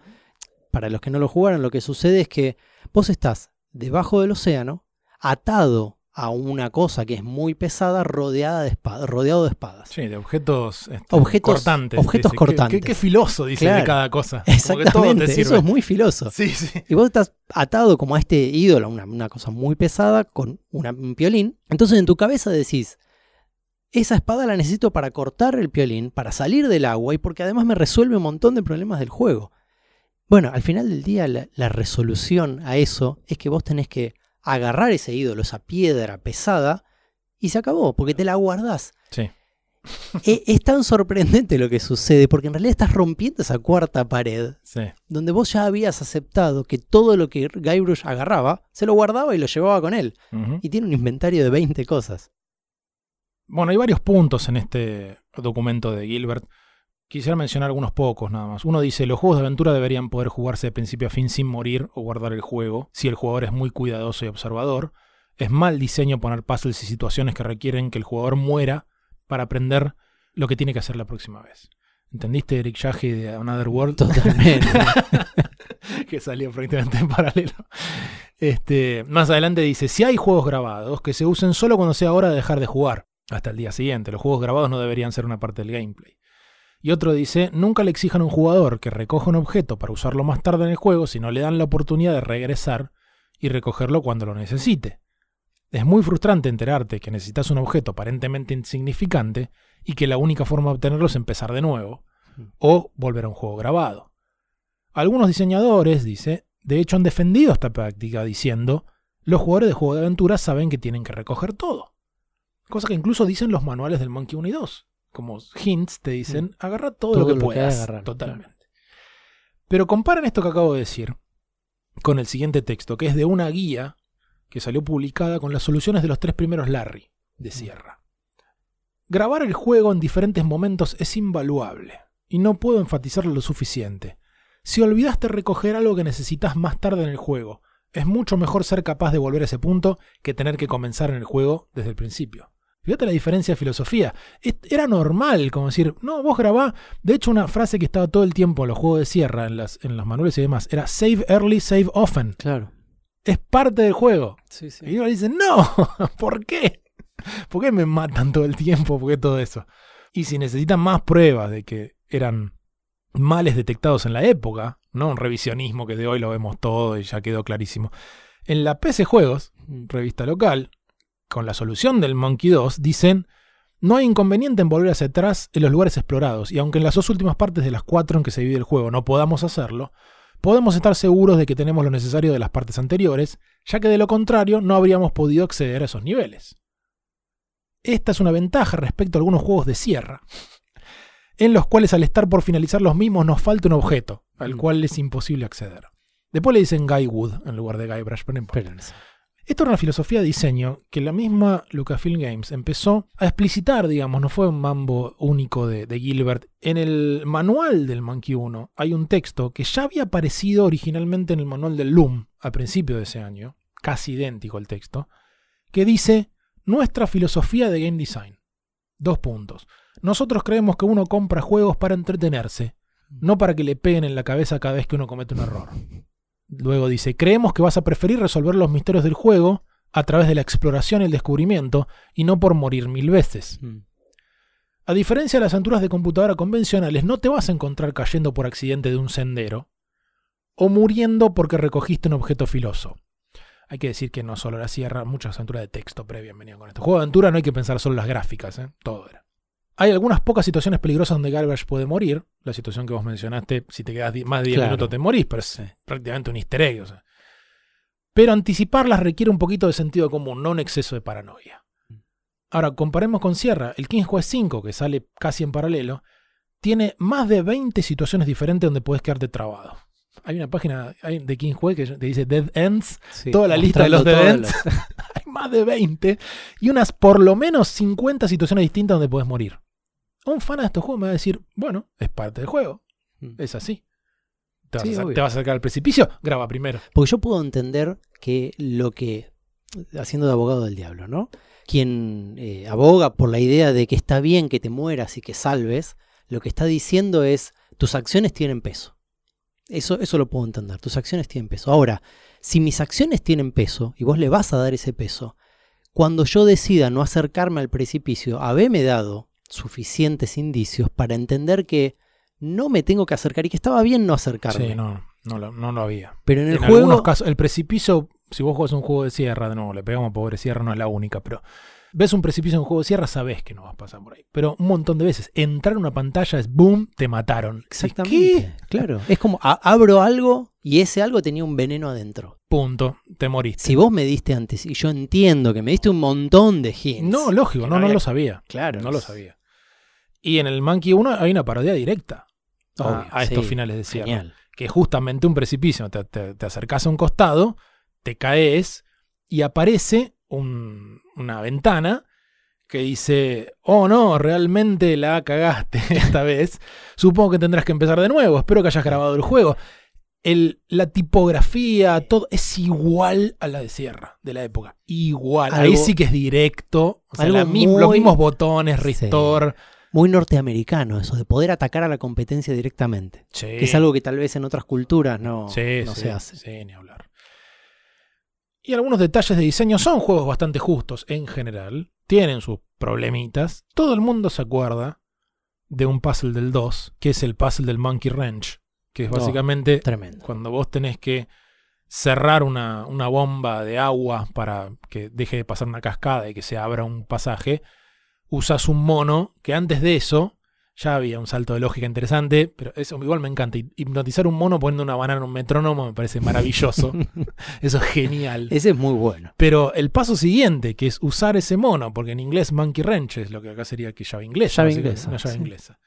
Para los que no lo jugaron, lo que sucede es que vos estás debajo del océano, atado a una cosa que es muy pesada, rodeada de espada, rodeado de espadas. Sí, de objetos, este, Objetos- cortantes. objetos dice. Cortantes. Qué, qué filoso dice de cada cosa. Como que todo te Exactamente, eso es muy filoso. Sí, sí. Y vos estás atado como a este ídolo, una, una cosa muy pesada, con una- un piolín. Entonces en tu cabeza decís, esa espada la necesito para cortar el piolín, para salir del agua y porque además me resuelve un montón de problemas del juego. Bueno, al final del día la, la resolución a eso es que vos tenés que agarrar ese ídolo, esa piedra pesada, y se acabó, porque te la guardás. Sí. E- es tan sorprendente lo que sucede, porque en realidad estás rompiendo esa cuarta pared, Sí. donde vos ya habías aceptado que todo lo que Guybrush agarraba, se lo guardaba y lo llevaba con él. Y tiene un inventario de 20 cosas. Bueno, hay varios puntos en este documento de Gilbert. Quisiera mencionar algunos pocos nada más. Uno dice, los juegos de aventura deberían poder jugarse de principio a fin sin morir o guardar el juego, si el jugador es muy cuidadoso y observador. Es mal diseño poner puzzles y situaciones que requieren que el jugador muera para aprender lo que tiene que hacer la próxima vez. ¿Entendiste, Eric Yahe de Another World? Totalmente. que salió prácticamente en paralelo. Este, más adelante dice, si hay juegos grabados, que se usen solo cuando sea hora de dejar de jugar, hasta el día siguiente. Los juegos grabados no deberían ser una parte del gameplay. Y otro dice, nunca le exijan a un jugador que recoja un objeto para usarlo más tarde en el juego si no le dan la oportunidad de regresar y recogerlo cuando lo necesite. Es muy frustrante enterarte que necesitas un objeto aparentemente insignificante y que la única forma de obtenerlo es empezar de nuevo o volver a un juego grabado. Algunos diseñadores, dice, de hecho han defendido esta práctica diciendo, los jugadores de juego de aventura saben que tienen que recoger todo. Cosa que incluso dicen los manuales del Monkey 1 y 2. Como hints te dicen, agarra todo, Todo lo que lo que puedas. agarrar, totalmente. Pero comparen esto que acabo de decir con el siguiente texto, que es de una guía que salió publicada con las soluciones de los tres primeros Larry de Sierra. Grabar el juego en diferentes momentos es invaluable, y no puedo enfatizarlo lo suficiente. Si olvidaste recoger algo que necesitas más tarde en el juego, es mucho mejor ser capaz de volver a ese punto que tener que comenzar en el juego desde el principio. Fíjate la diferencia de filosofía. Era normal, como decir, no, vos grabá. De hecho, una frase que estaba todo el tiempo en los juegos de sierra, en, las, en los manuales y demás, era save early, save often. Claro. Es parte del juego. Sí, sí. Y uno dice, no, ¿por qué? ¿Por qué me matan todo el tiempo? ¿Por qué todo eso? Y si necesitan más pruebas de que eran males detectados en la época, no un revisionismo que de hoy lo vemos todo y ya quedó clarísimo. En la PC Juegos, revista local, con la solución del Monkey 2, dicen, no hay inconveniente en volver hacia atrás en los lugares explorados, y aunque en las dos últimas partes de las cuatro en que se divide el juego no podamos hacerlo, podemos estar seguros de que tenemos lo necesario de las partes anteriores, ya que de lo contrario no habríamos podido acceder a esos niveles. Esta es una ventaja respecto a algunos juegos de sierra, en los cuales al estar por finalizar los mismos nos falta un objeto, al Mm. cual es imposible acceder. Después le dicen Guy Wood en lugar de Guybrush, pero no importa. Esto era una filosofía de diseño que la misma Lucasfilm Games empezó a explicitar, digamos, no fue un mambo único de, de Gilbert. En el manual del Monkey 1 hay un texto que ya había aparecido originalmente en el manual del Loom a principio de ese año, casi idéntico el texto, que dice nuestra filosofía de game design. Dos puntos. Nosotros creemos que uno compra juegos para entretenerse, no para que le peguen en la cabeza cada vez que uno comete un error. Luego dice, creemos que vas a preferir resolver los misterios del juego a través de la exploración y el descubrimiento y no por morir mil veces. Mm. A diferencia de las aventuras de computadora convencionales, no te vas a encontrar cayendo por accidente de un sendero o muriendo porque recogiste un objeto filoso. Hay que decir que no solo la sierra, muchas aventuras de texto previas venían con esto. Juego de aventura no hay que pensar solo en las gráficas, ¿eh? todo era. Hay algunas pocas situaciones peligrosas donde Garbage puede morir. La situación que vos mencionaste, si te quedas más de 10 Claro. minutos te morís, pero es Sí. prácticamente un easter egg. o sea. Pero anticiparlas requiere un poquito de sentido común, no un exceso de paranoia. Ahora, comparemos con Sierra. El King's Quest 5, que sale casi en paralelo, tiene más de 20 situaciones diferentes donde puedes quedarte trabado. Hay una página de King's Quest que te dice Dead Ends. Sí, Toda la lista de los Dead Ends. más de 20 y unas por lo menos 50 situaciones distintas donde puedes morir. Un fan de estos juegos me va a decir, bueno, es parte del juego. Mm. Es así. ¿Te vas, Sí, a, te vas a acercar al precipicio? Graba primero. Porque yo puedo entender que lo que, haciendo de abogado del diablo, ¿no? Quien eh, aboga por la idea de que está bien que te mueras y que salves, lo que está diciendo es, tus acciones tienen peso. Eso, eso lo puedo entender, tus acciones tienen peso. Ahora, si mis acciones tienen peso y vos le vas a dar ese peso, cuando yo decida no acercarme al precipicio, habeme dado suficientes indicios para entender que no me tengo que acercar y que estaba bien no acercarme. Sí, no, no, lo, no lo había. Pero en el en juego... algunos casos, el precipicio, si vos jugás un juego de sierra, de nuevo, le pegamos pobre sierra, no es la única, pero ves un precipicio en un juego de sierra, sabes que no vas a pasar por ahí. Pero un montón de veces, entrar en una pantalla es boom, te mataron. Exactamente. ¿Qué? Claro. Es como a- abro algo y ese algo tenía un veneno adentro. Punto, te moriste. Si vos me diste antes, y yo entiendo que me diste un montón de hints. No, lógico, no, no lo sabía. Claro. No lo sabía. Y en el Monkey 1 hay una parodia directa a- Obvio, a, estos sí, finales de sierra. Genial. Que es justamente un precipicio. Te, te, te acercás a un costado, te caes y aparece un- una ventana que dice, oh no, realmente la cagaste esta vez. Supongo que tendrás que empezar de nuevo. Espero que hayas grabado el juego. El, la tipografía, todo es igual a la de Sierra de la época. Igual. Ahí sí que es directo. O sea, algo la mi- los muy- mismos botones, Sí. restore. Muy norteamericano eso, de poder atacar a la competencia directamente. Sí. Que es algo que tal vez en otras culturas no, Sí, no se hace. Sí, ni hablar. Y algunos detalles de diseño son juegos bastante justos en general. Tienen sus problemitas. Todo el mundo se acuerda de un puzzle del 2, que es el puzzle del Monkey Wrench. Que es No, básicamente Tremendo. cuando vos tenés que cerrar una, una bomba de agua para que deje de pasar una cascada y que se abra un pasaje, usas un mono que antes de eso ya había un salto de lógica interesante, pero eso igual me encanta. Hi- Hipnotizar un mono poniendo una banana en un metrónomo me parece maravilloso. eso es genial. Ese es muy bueno. Pero el paso siguiente, que es usar ese mono, porque en inglés monkey wrench es lo que acá sería que llave inglesa. Llave inglesa, Una llave sí. inglesa.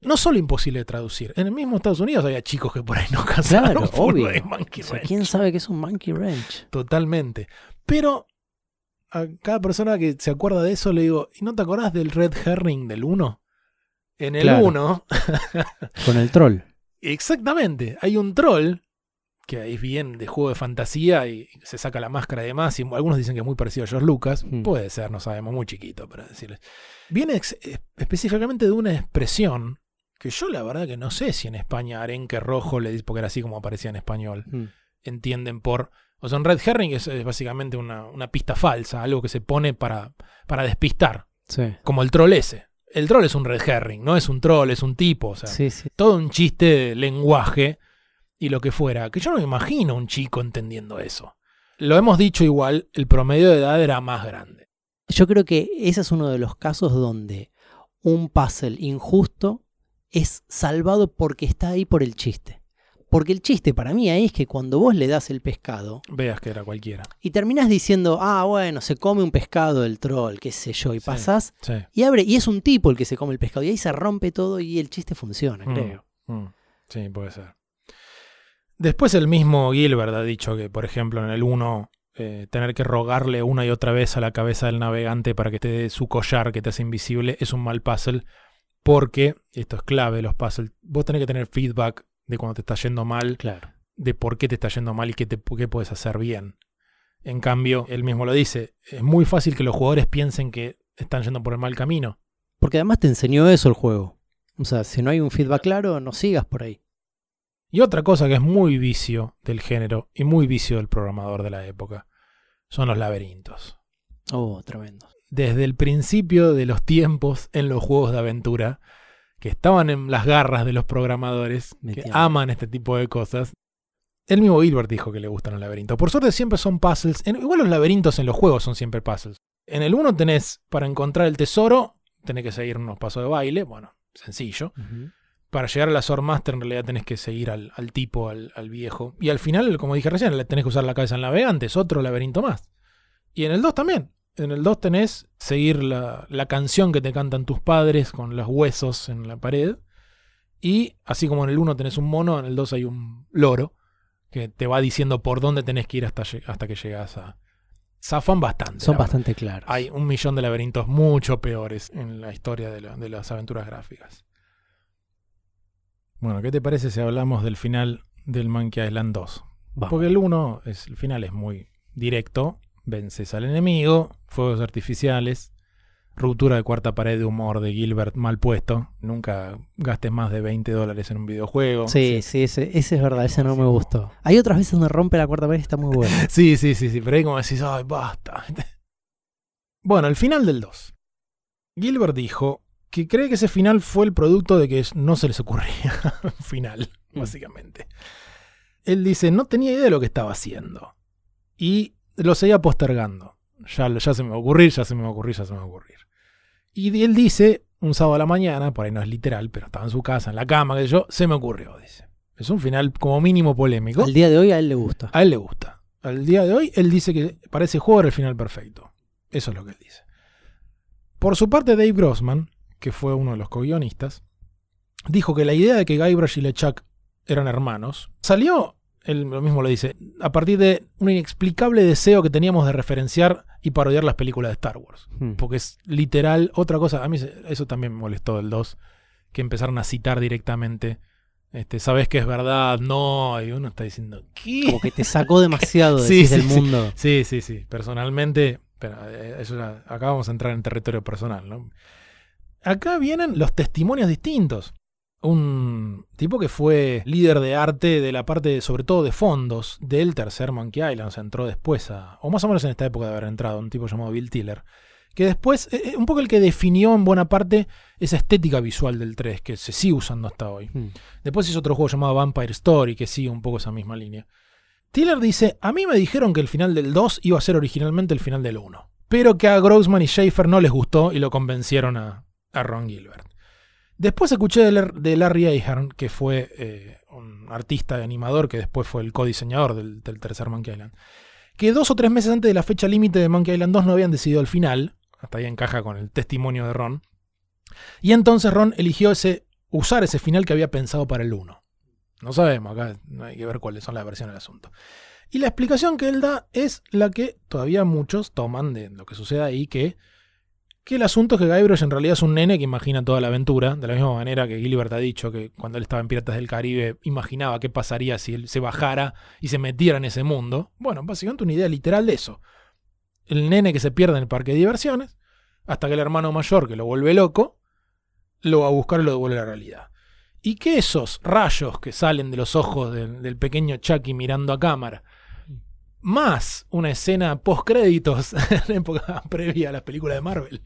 No solo imposible de traducir. En el mismo Estados Unidos había chicos que por ahí no casaron Claro, obvio. de monkey O sea, wrench. ¿Quién sabe qué es un monkey wrench? Totalmente. Pero a cada persona que se acuerda de eso le digo, ¿y no te acordás del Red Herring del 1? En el Claro. 1, Con el troll. exactamente, hay un troll que es bien de juego de fantasía y se saca la máscara y demás, y algunos dicen que es muy parecido a George Lucas, Mm. puede ser, no sabemos, muy chiquito para decirles. Viene específicamente de una expresión que yo la verdad que no sé si en España arenque rojo le dice, porque era así como aparecía en español Mm. entienden por... O sea, un red herring es, es básicamente una, una pista falsa, algo que se pone para, para despistar, Sí. como el troll ese. El troll es un red herring, no es un troll, es un tipo, o sea, Sí, sí. todo un chiste de lenguaje y lo que fuera, que yo no me imagino un chico entendiendo eso. Lo hemos dicho igual, el promedio de edad era más grande. Yo creo que ese es uno de los casos donde un puzzle injusto es salvado porque está ahí por el chiste. Porque el chiste para mí ahí es que cuando vos le das el pescado Veas que era cualquiera. y terminás diciendo, ah, bueno, se come un pescado el troll, qué sé yo, y Sí. pasás Sí. y abre, y es un tipo el que se come el pescado, y ahí se rompe todo y el chiste funciona, Mm. creo. Mm, Sí, puede ser. Después el mismo Gilbert ha dicho que, por ejemplo, en el 1, eh, tener que rogarle una y otra vez a la cabeza del navegante para que te dé su collar que te hace invisible es un mal puzzle. Porque, y esto es clave los puzzles, vos tenés que tener feedback de cuando te está yendo mal, Claro. de por qué te está yendo mal y qué, te, qué puedes hacer bien. En cambio, él mismo lo dice, es muy fácil que los jugadores piensen que están yendo por el mal camino. Porque además te enseñó eso el juego. O sea, si no hay un feedback claro, no sigas por ahí. Y otra cosa que es muy vicio del género y muy vicio del programador de la época son los laberintos. Oh, tremendo. Desde el principio de los tiempos en los juegos de aventura, que estaban en las garras de los programadores, que aman este tipo de cosas, el mismo Gilbert dijo que le gustan los laberintos. Por suerte siempre son puzzles. En- igual los laberintos en los juegos son siempre puzzles. En el uno tenés, para encontrar el tesoro, tenés que seguir unos pasos de baile, bueno, sencillo. para llegar a la Sword Master en realidad tenés que seguir al, al tipo, al, al viejo. Y al final, como dije recién, tenés que usar la cabeza del navegante, es otro laberinto más. Y en el 2 también. En el 2 tenés seguir la, la canción que te cantan tus padres con los huesos en la pared. Y así como en el 1 tenés un mono, en el 2 hay un loro que te va diciendo por dónde tenés que ir hasta, hasta que llegas a... Zafan bastante. Son bastante claros. Hay un millón de laberintos mucho peores en la historia de, la- de las aventuras gráficas. Bueno, ¿qué te parece si hablamos del final del Monkey Island 2? Vamos. Porque el 1, es, el final es muy directo. Vences al enemigo, fuegos artificiales, ruptura de cuarta pared de humor de Gilbert mal puesto. Nunca gastes más de 20 dólares en un videojuego. Sí, sí, ese, ese es verdad, ese no me gustó. Hay otras veces donde rompe la cuarta pared y está muy bueno. Sí, sí, sí, sí, pero ahí como decís, ay, basta. Bueno, el final del 2. Gilbert dijo que cree que ese final fue el producto de que no se les ocurría un final, Mm. básicamente. Él dice, no tenía idea de lo que estaba haciendo. Y lo seguía postergando. ya, ya se me va a ocurrir, ya se me va a ocurrir, ya se me va a ocurrir. Y él dice, un sábado a la mañana, por ahí no es literal, pero estaba en su casa, en la cama, que yo, se me ocurrió, dice. Es un final como mínimo polémico. Al día de hoy a él le gusta. A él le gusta. Al día de hoy, él dice que para ese juego era el final perfecto. Eso es lo que él dice. Por su parte, Dave Grossman, que fue uno de los co-guionistas, dijo que la idea de que Guybrush y LeChuck eran hermanos salió, él lo mismo lo dice, a partir de un inexplicable deseo que teníamos de referenciar y parodiar las películas de Star Wars. Hmm. Porque es literal otra cosa. A mí eso también me molestó del 2, que empezaron a citar directamente. Este, Sabes que es verdad, no, y uno está diciendo, ¿qué? Como que te sacó demasiado Sí, sí, del sí. mundo. Sí, sí, sí. Personalmente, pero eh, eso ya- acá vamos a entrar en territorio personal, ¿no? Acá vienen los testimonios distintos. Un tipo que fue líder de arte de la parte, sobre todo de fondos, del tercer Monkey Island, o sea, entró después a, o más o menos en esta época de haber entrado, un tipo llamado Bill Tiller, que después, eh, eh, un poco el que definió en buena parte esa estética visual del 3, que se sigue usando hasta hoy. Hmm. Después hizo otro juego llamado Vampire Story, que sigue un poco esa misma línea. Tiller dice, a mí me dijeron que el final del 2 iba a ser originalmente el final del 1, pero que a Grossman y Schaefer no les gustó y lo convencieron a, a Ron Gilbert. Después escuché de, Lar- de Larry Ahern, que fue eh, un artista y animador que después fue el codiseñador del, del tercer Monkey Island, que dos o tres meses antes de la fecha límite de Monkey Island 2 no habían decidido el final, hasta ahí encaja con el testimonio de Ron, y entonces Ron eligió ese, usar ese final que había pensado para el 1. No sabemos, acá no hay que ver cuáles son las versiones del asunto. Y la explicación que él da es la que todavía muchos toman de lo que sucede ahí, que, que el asunto es que Guybrush en realidad es un nene que imagina toda la aventura, de la misma manera que Gilbert ha dicho que cuando él estaba en Piratas del Caribe imaginaba qué pasaría si él se bajara y se metiera en ese mundo. Bueno, básicamente una idea literal de eso. El nene que se pierde en el parque de diversiones, hasta que el hermano mayor, que lo vuelve loco, lo va a buscar y lo devuelve a la realidad. Y que esos rayos que salen de los ojos del, del pequeño Chucky mirando a cámara, más una escena post créditos en época previa a las películas de Marvel,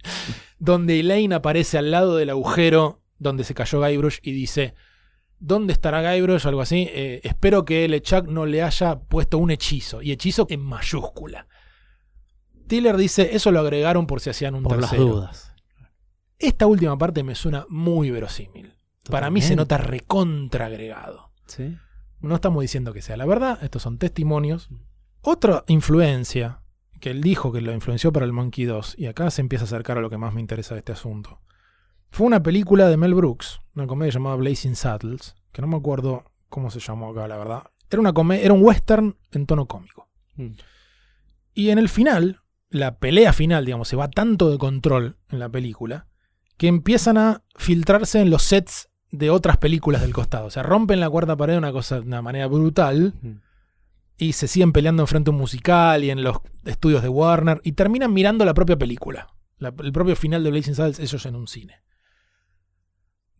donde Elaine aparece al lado del agujero donde se cayó Guybrush y dice, ¿dónde estará Guybrush? Algo así. "Eh, espero que LeChuck no le haya puesto un hechizo, y hechizo en mayúscula. Tiller dice, eso lo agregaron por si hacían un Por las tercero. dudas. Esta última parte me suena muy verosímil. Para mí se nota recontra agregado. Sí. No estamos diciendo que sea la verdad, estos son testimonios. Otra influencia que él dijo que lo influenció para el Monkey 2, y acá se empieza a acercar a lo que más me interesa de este asunto, fue una película de Mel Brooks, una comedia llamada Blazing Saddles, que no me acuerdo cómo se llamó acá, la verdad. Era, una era un western en tono cómico. Mm. Y en el final, la pelea final, digamos, se va tanto de control en la película que empiezan a filtrarse en los sets de otras películas del costado. O sea, rompen la cuarta pared de una cosa de una manera brutal Mm. Y se siguen peleando enfrente a un musical y en los estudios de Warner y terminan mirando la propia película. La- el propio final de Blazing Saddles, ellos en un cine.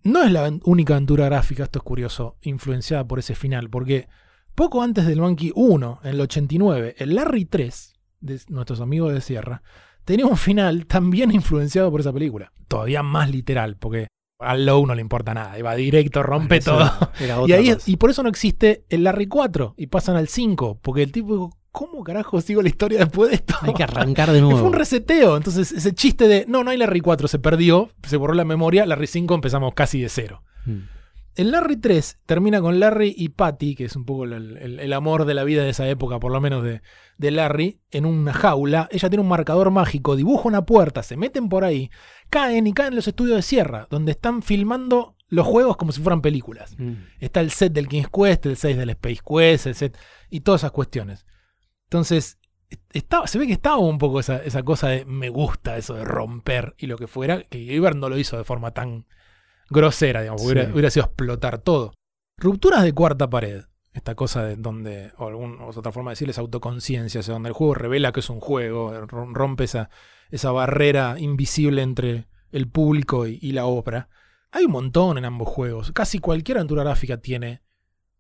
No es la única aventura gráfica, esto es curioso, influenciada por ese final, porque poco antes del Monkey 1, en el 89, el Larry 3, de nuestros amigos de Sierra, tenía un final también influenciado por esa película. Todavía más literal, porque al Low no le importa nada, y va directo, rompe todo. Era Y, ahí, y por eso no existe el Larry 4 y pasan al 5, porque el tipo dijo, ¿cómo carajo sigo la historia después de esto? Hay que arrancar de Y nuevo. Fue un reseteo, entonces ese chiste de, no, no hay Larry 4, se perdió, se borró la memoria, Larry 5 empezamos casi de cero. Mm. El Larry 3 termina con Larry y Patty, que es un poco el, el- el amor de la vida de esa época, por lo menos de, de Larry, en una jaula. Ella tiene un marcador mágico, dibuja una puerta, se meten por ahí, caen y caen en los estudios de Sierra, donde están filmando los juegos como si fueran películas. Mm. Está el set del King's Quest, el 6 del Space Quest, el set y todas esas cuestiones. Entonces, estaba, se ve que estaba un poco esa, esa cosa de me gusta eso de romper y lo que fuera, que Gilbert no lo hizo de forma tan grosera, digamos, Sí. hubiera, hubiera sido explotar todo. Rupturas de cuarta pared. Esta cosa de donde, o, algún, o otra forma de decirles autoconciencia, o sea, donde el juego revela que es un juego, rom- rompe esa, esa barrera invisible entre el público y, y la obra. Hay un montón en ambos juegos. Casi cualquier aventura gráfica tiene.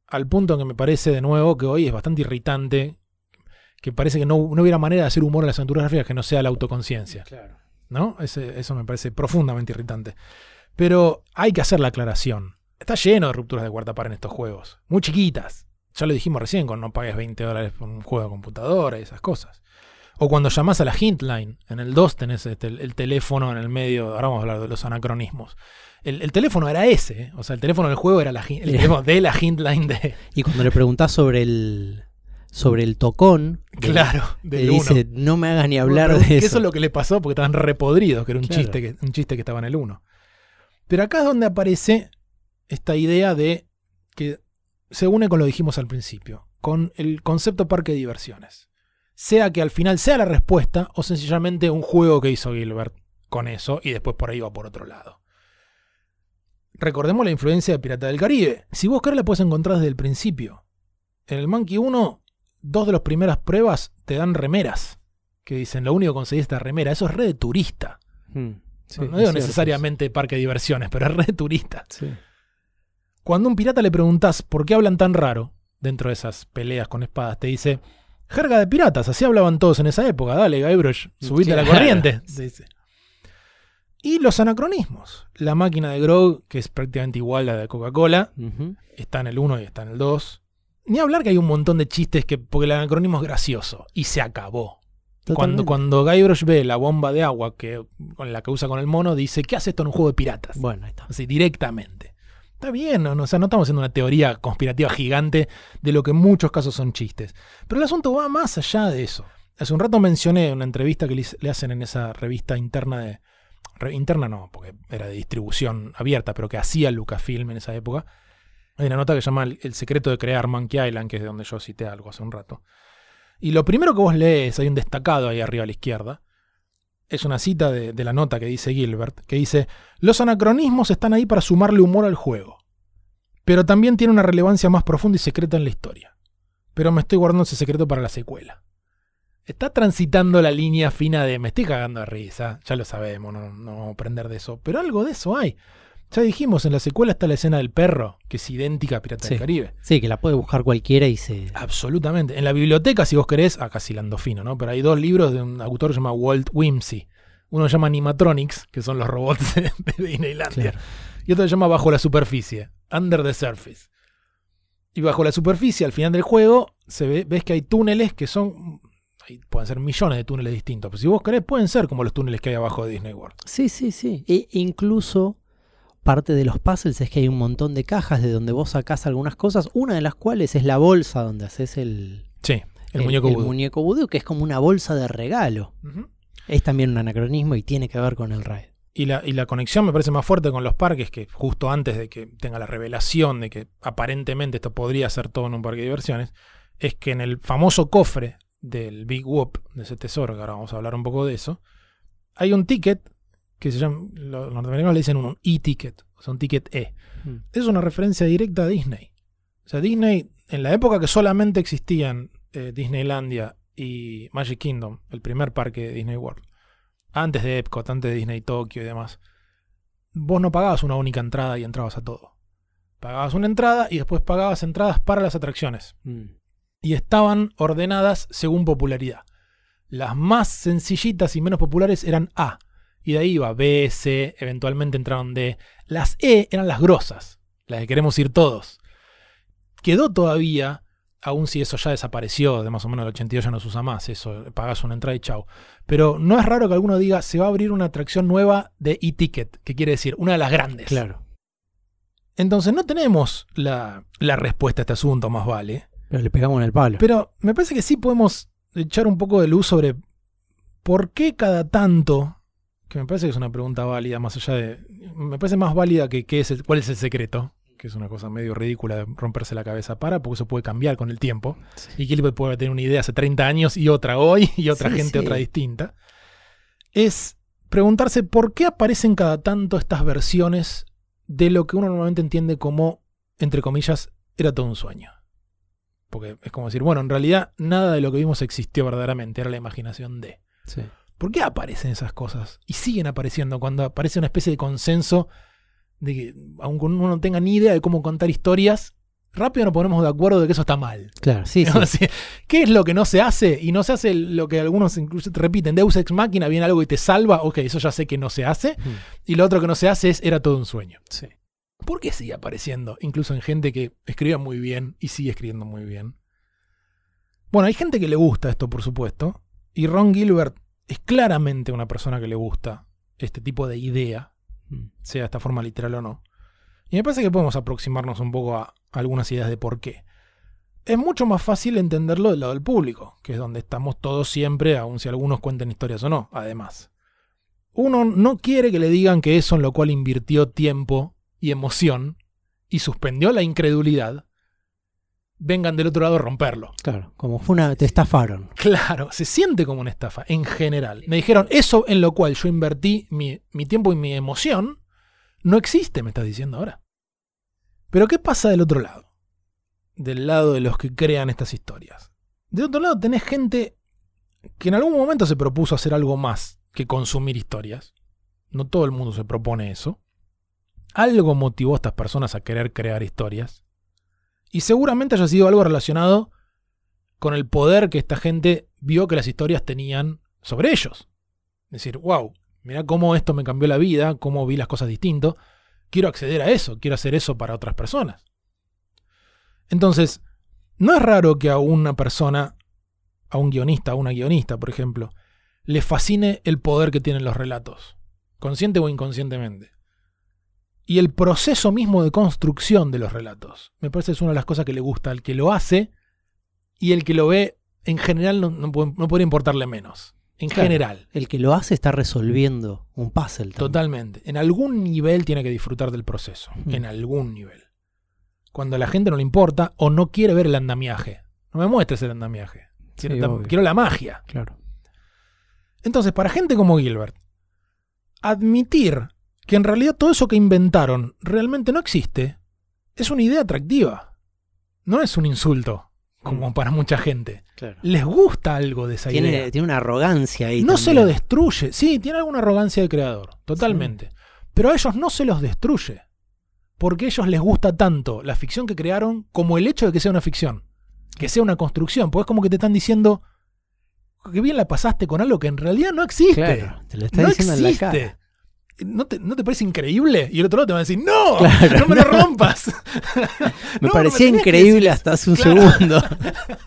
Al punto en que me parece de nuevo que hoy es bastante irritante. Que parece que no, no hubiera manera de hacer humor en las aventuras gráficas que no sea la autoconciencia. Claro. ¿No? Ese- eso me parece profundamente irritante. Pero hay que hacer la aclaración. Está lleno de rupturas de cuarta pared en estos juegos. Muy chiquitas. Ya lo dijimos recién con no pagues 20 dólares por un juego de computadora y esas cosas. O cuando llamás a la Hintline, en el 2 tenés este, el, el teléfono en el medio, ahora vamos a hablar de los anacronismos. El, el teléfono era ese, ¿eh? o sea, el teléfono del juego era la, el teléfono de la Hintline de... Y cuando le preguntás sobre el sobre el tocón, Claro, le del 1. dice, no me hagas ni hablar de eso. eso es lo que le pasó porque estaban repodridos, que era un, Claro. chiste que, un chiste que estaba en el 1. Pero acá es donde aparece esta idea de que se une con lo dijimos al principio, con el concepto parque de diversiones. Sea que al final sea la respuesta o sencillamente un juego que hizo Gilbert con eso y después por ahí va por otro lado. Recordemos la influencia de Pirata del Caribe. Si vos la puedes encontrar desde el principio. En el Monkey 1, dos de las primeras pruebas te dan remeras. Que dicen, lo único que conseguí es esta remera. Eso es red de turista. Mm, sí, no digo necesariamente parque de diversiones, pero es red de turista. sí. Cuando un pirata le preguntás por qué hablan tan raro dentro de esas peleas con espadas, te dice, jerga de piratas, así hablaban todos en esa época. Dale, Guybrush, subite a la Claro. corriente. Y los anacronismos. La máquina de Grog, que es prácticamente igual a la de Coca-Cola, está en el 1 y está en el 2. Ni hablar que hay un montón de chistes que, porque el anacronismo es gracioso. Y se acabó. Cuando, Totalmente. cuando Guybrush ve la bomba de agua que, con la que usa con el mono, dice, ¿qué hace esto en un juego de piratas? Bueno, ahí está. Así, directamente. Está bien, no, o sea, no estamos haciendo una teoría conspirativa gigante de lo que en muchos casos son chistes. Pero el asunto va más allá de eso. Hace un rato mencioné una entrevista que le, hacen en esa revista interna de. re- interna no, porque era de distribución abierta, pero que hacía Lucasfilm en esa época. Hay una nota que se llama el secreto de crear Monkey Island, que es de donde yo cité algo hace un rato. Y lo primero que vos lees, hay un destacado ahí arriba a la izquierda, es una cita de, la nota que dice Gilbert, que dice, los anacronismos están ahí para sumarle humor al juego, pero también tiene una relevancia más profunda y secreta en la historia. Pero me estoy guardando ese secreto para la secuela. Está transitando la línea fina de me estoy cagando de risa, ya lo sabemos, no, no vamos a aprender de eso, pero algo de eso hay. Ya dijimos, en la secuela está la escena del perro, que es idéntica a Pirata Sí. del Caribe. Sí, que la puede buscar cualquiera y se. Absolutamente. En la biblioteca, si vos querés, acá sí la ando fino, ¿no? Pero hay dos libros de un autor que se llama Walt Whimsy. Uno se llama Animatronics, que son los robots de, de Disneylandia. Claro. Y otro se llama Bajo la Superficie, Under the Surface. Y bajo la superficie, al final del juego, se ve, ves que hay túneles que son. pueden ser millones de túneles distintos. Pero si vos querés, pueden ser como los túneles que hay abajo de Disney World. Sí, sí, sí. E incluso parte de los puzzles es que hay un montón de cajas de donde vos sacás algunas cosas. Una de las cuales es la bolsa donde haces el, Sí, el, muñeco vudú. muñeco vudú, que es como una bolsa de regalo. Es también un anacronismo y tiene que ver con el raid. Y la, y la conexión me parece más fuerte con los parques que justo antes de que tenga la revelación de que aparentemente esto podría ser todo en un parque de diversiones, es que en el famoso cofre del Big Whoop, de ese tesoro, que ahora vamos a hablar un poco de eso, hay un ticket que se llama, los norteamericanos le dicen un e-ticket, o sea, un ticket E. Mm. Es una referencia directa a Disney. O sea, Disney, en la época que solamente existían eh, Disneylandia y Magic Kingdom, el primer parque de Disney World, antes de Epcot, antes de Disney Tokyo y demás, vos no pagabas una única entrada y entrabas a todo. Pagabas una entrada y después pagabas entradas para las atracciones. Mm. Y estaban ordenadas según popularidad. Las más sencillitas y menos populares eran A. Y de ahí iba B, C, eventualmente entraron D. Las E eran las grosas, las que queremos ir todos. Quedó todavía, aun si eso ya desapareció, de más o menos el 82 ya no se usa más, eso, pagas una entrada y chau. Pero no es raro que alguno diga, se va a abrir una atracción nueva de e-ticket, que quiere decir, una de las grandes. Claro. Entonces no tenemos la, la respuesta a este asunto, más vale. Pero le pegamos en el palo. Pero me parece que sí podemos echar un poco de luz sobre por qué cada tanto, que me parece que es una pregunta válida, más allá de... Me parece más válida que qué es el- cuál es el secreto, que es una cosa medio ridícula de romperse la cabeza para, porque eso puede cambiar con el tiempo. Sí. Y Gilbert puede tener una idea hace 30 años y otra hoy, y otra Sí, gente sí. otra distinta. Es preguntarse por qué aparecen cada tanto estas versiones de lo que uno normalmente entiende como, entre comillas, era todo un sueño. Porque es como decir, bueno, en realidad nada de lo que vimos existió verdaderamente, era la imaginación de. Sí. ¿Por qué aparecen esas cosas? Y siguen apareciendo cuando aparece una especie de consenso de que, aunque uno no tenga ni idea de cómo contar historias, rápido nos ponemos de acuerdo de que eso está mal. Claro, sí, sí. ¿Qué es lo que no se hace? Y no se hace lo que algunos incluso te repiten, Deus Ex Machina, viene algo y te salva, ok, eso ya sé que no se hace. Mm. Y lo otro que no se hace es, era todo un sueño. Sí. ¿Por qué sigue apareciendo? Incluso en gente que escribía muy bien y sigue escribiendo muy bien. Bueno, hay gente que le gusta esto, por supuesto. Y Ron Gilbert es claramente una persona que le gusta este tipo de idea, Mm. sea de esta forma literal o no. Y me parece que podemos aproximarnos un poco a algunas ideas de por qué. Es mucho más fácil entenderlo del lado del público, que es donde estamos todos siempre, aun si algunos cuenten historias o no, además. Uno no quiere que le digan que eso en lo cual invirtió tiempo y emoción y suspendió la incredulidad, vengan del otro lado a romperlo. Claro, como fue una. Te estafaron. Claro, se siente como una estafa, en general. Me dijeron, eso en lo cual yo invertí mi, mi tiempo y mi emoción, no existe, me estás diciendo ahora. Pero ¿qué pasa del otro lado? Del lado de los que crean estas historias. Del otro lado tenés gente que en algún momento se propuso hacer algo más que consumir historias. No todo el mundo se propone eso. Algo motivó a estas personas a querer crear historias. Y seguramente haya sido algo relacionado con el poder que esta gente vio que las historias tenían sobre ellos. Es decir, wow, mira cómo esto me cambió la vida, cómo vi las cosas distinto. Quiero acceder a eso, quiero hacer eso para otras personas. Entonces, no es raro que a una persona, a un guionista, a una guionista, por ejemplo, le fascine el poder que tienen los relatos, consciente o inconscientemente. Y el proceso mismo de construcción de los relatos. Me parece que es una de las cosas que le gusta al que lo hace y el que lo ve, en general, no, no puede, no podría importarle menos. En Claro. general. El que lo hace está resolviendo un puzzle. también. Totalmente. En algún nivel tiene que disfrutar del proceso. Mm. En algún nivel. Cuando a la gente no le importa o no quiere ver el andamiaje. No me muestres el andamiaje. Quiero, Sí, tam- obvio. quiero la magia. Claro. Entonces, para gente como Gilbert, admitir que en realidad todo eso que inventaron realmente no existe es una idea atractiva. No es un insulto, como Mm. para mucha gente. claro. Les gusta algo de esa idea. Tiene, tiene una arrogancia ahí. No se lo destruye. Sí, tiene alguna arrogancia de creador, totalmente. Pero a ellos no se los destruye. Porque a ellos les gusta tanto la ficción que crearon como el hecho de que sea una ficción. Que sea una construcción. Porque es como que te están diciendo que bien la pasaste con algo que en realidad no existe. Claro, te lo está no diciendo en la existe. cara. ¿No te, ¿No te parece increíble? Y el otro lado te va a decir, ¡No! Claro, ¡No me lo rompas! Me No, parecía increíble hasta hace un Claro. segundo.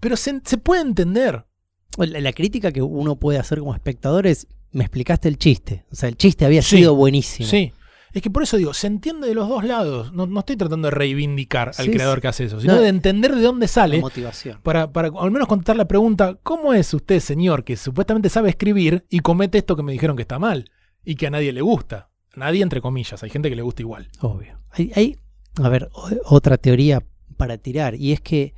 Pero se, se puede entender. La, la crítica que uno puede hacer como espectador es, me explicaste el chiste. O sea, el chiste había Sí, sido buenísimo. Sí. Es que por eso digo, se entiende de los dos lados. No, no estoy tratando de reivindicar al Sí, creador sí. que hace eso, sino No. de entender de dónde La sale motivación. para, para al menos contestar la pregunta, ¿cómo es usted, señor, que supuestamente sabe escribir y comete esto que me dijeron que está mal y que a nadie le gusta? Nadie entre comillas, hay gente que le gusta igual. Obvio. Hay, hay, a ver, otra teoría para tirar, y es que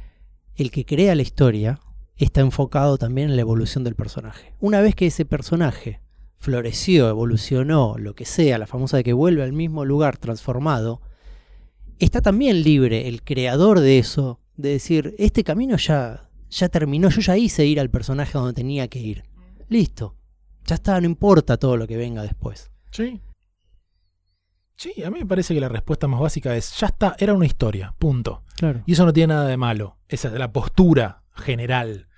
el que crea la historia está enfocado también en la evolución del personaje. Una vez que ese personaje floreció, evolucionó, lo que sea, la famosa de que vuelve al mismo lugar transformado, está también libre el creador de eso, de decir, este camino ya, ya terminó, yo ya hice ir al personaje donde tenía que ir. Listo. Ya está, no importa todo lo que venga después. Sí. Sí, a mí me parece que la respuesta más básica es, ya está, era una historia, punto. Claro. Y eso no tiene nada de malo. Esa es la postura general.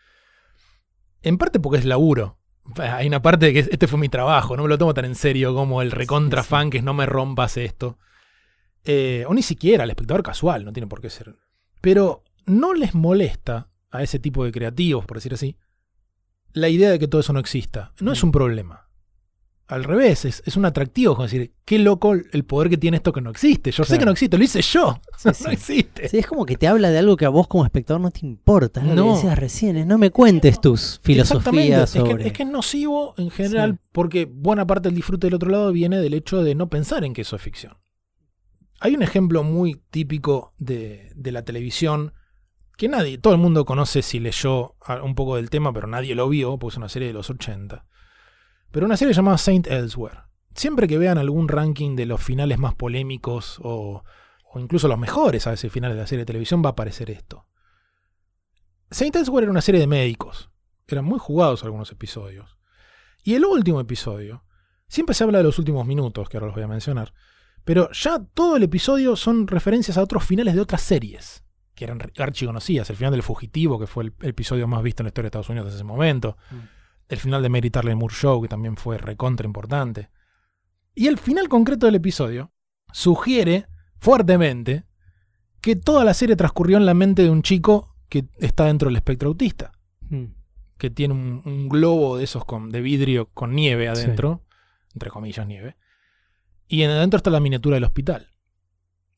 En parte porque es laburo. Hay una parte de que este fue mi trabajo, no me lo tomo tan en serio como el recontra Sí, sí. fan que es no me rompas esto. Eh, o ni siquiera el espectador casual, no tiene por qué ser. Pero no les molesta a ese tipo de creativos, por decir así, la idea de que todo eso no exista. No es un problema. Al revés, es, es un atractivo, como decir, qué loco el poder que tiene esto que no existe. Yo sé que no existe, lo hice yo. Sí, no sí. existe. Sí, es como que te habla de algo que a vos como espectador no te importa. ¿no? Lo decías recién, no me cuentes tus Exactamente. filosofías Es que, sobre... es que es nocivo en general porque buena parte del disfrute del otro lado viene del hecho de no pensar en que eso es ficción. Hay un ejemplo muy típico de, de la televisión que nadie, todo el mundo conoce si leyó un poco del tema, pero nadie lo vio, porque es una serie de los 80. Pero una serie llamada Saint Elsewhere. Siempre que vean algún ranking de los finales más polémicos o, incluso los mejores a veces finales de la serie de televisión va a aparecer esto. Saint Elsewhere era una serie de médicos. Eran muy jugados algunos episodios. Y el último episodio, siempre se habla de los últimos minutos, que ahora los voy a mencionar, pero ya todo el episodio son referencias a otros finales de otras series, que eran archiconocidas. El final del Fugitivo, que fue el episodio más visto en la historia de Estados Unidos desde ese momento. Mm. El final de Mary Tarley Moore Show, que también fue recontra importante. Y el final concreto del episodio sugiere fuertemente que toda la serie transcurrió en la mente de un chico que está dentro del espectro autista. Mm. que tiene un, un globo de esos con, de vidrio con nieve adentro, entre comillas nieve, y en adentro está la miniatura del hospital.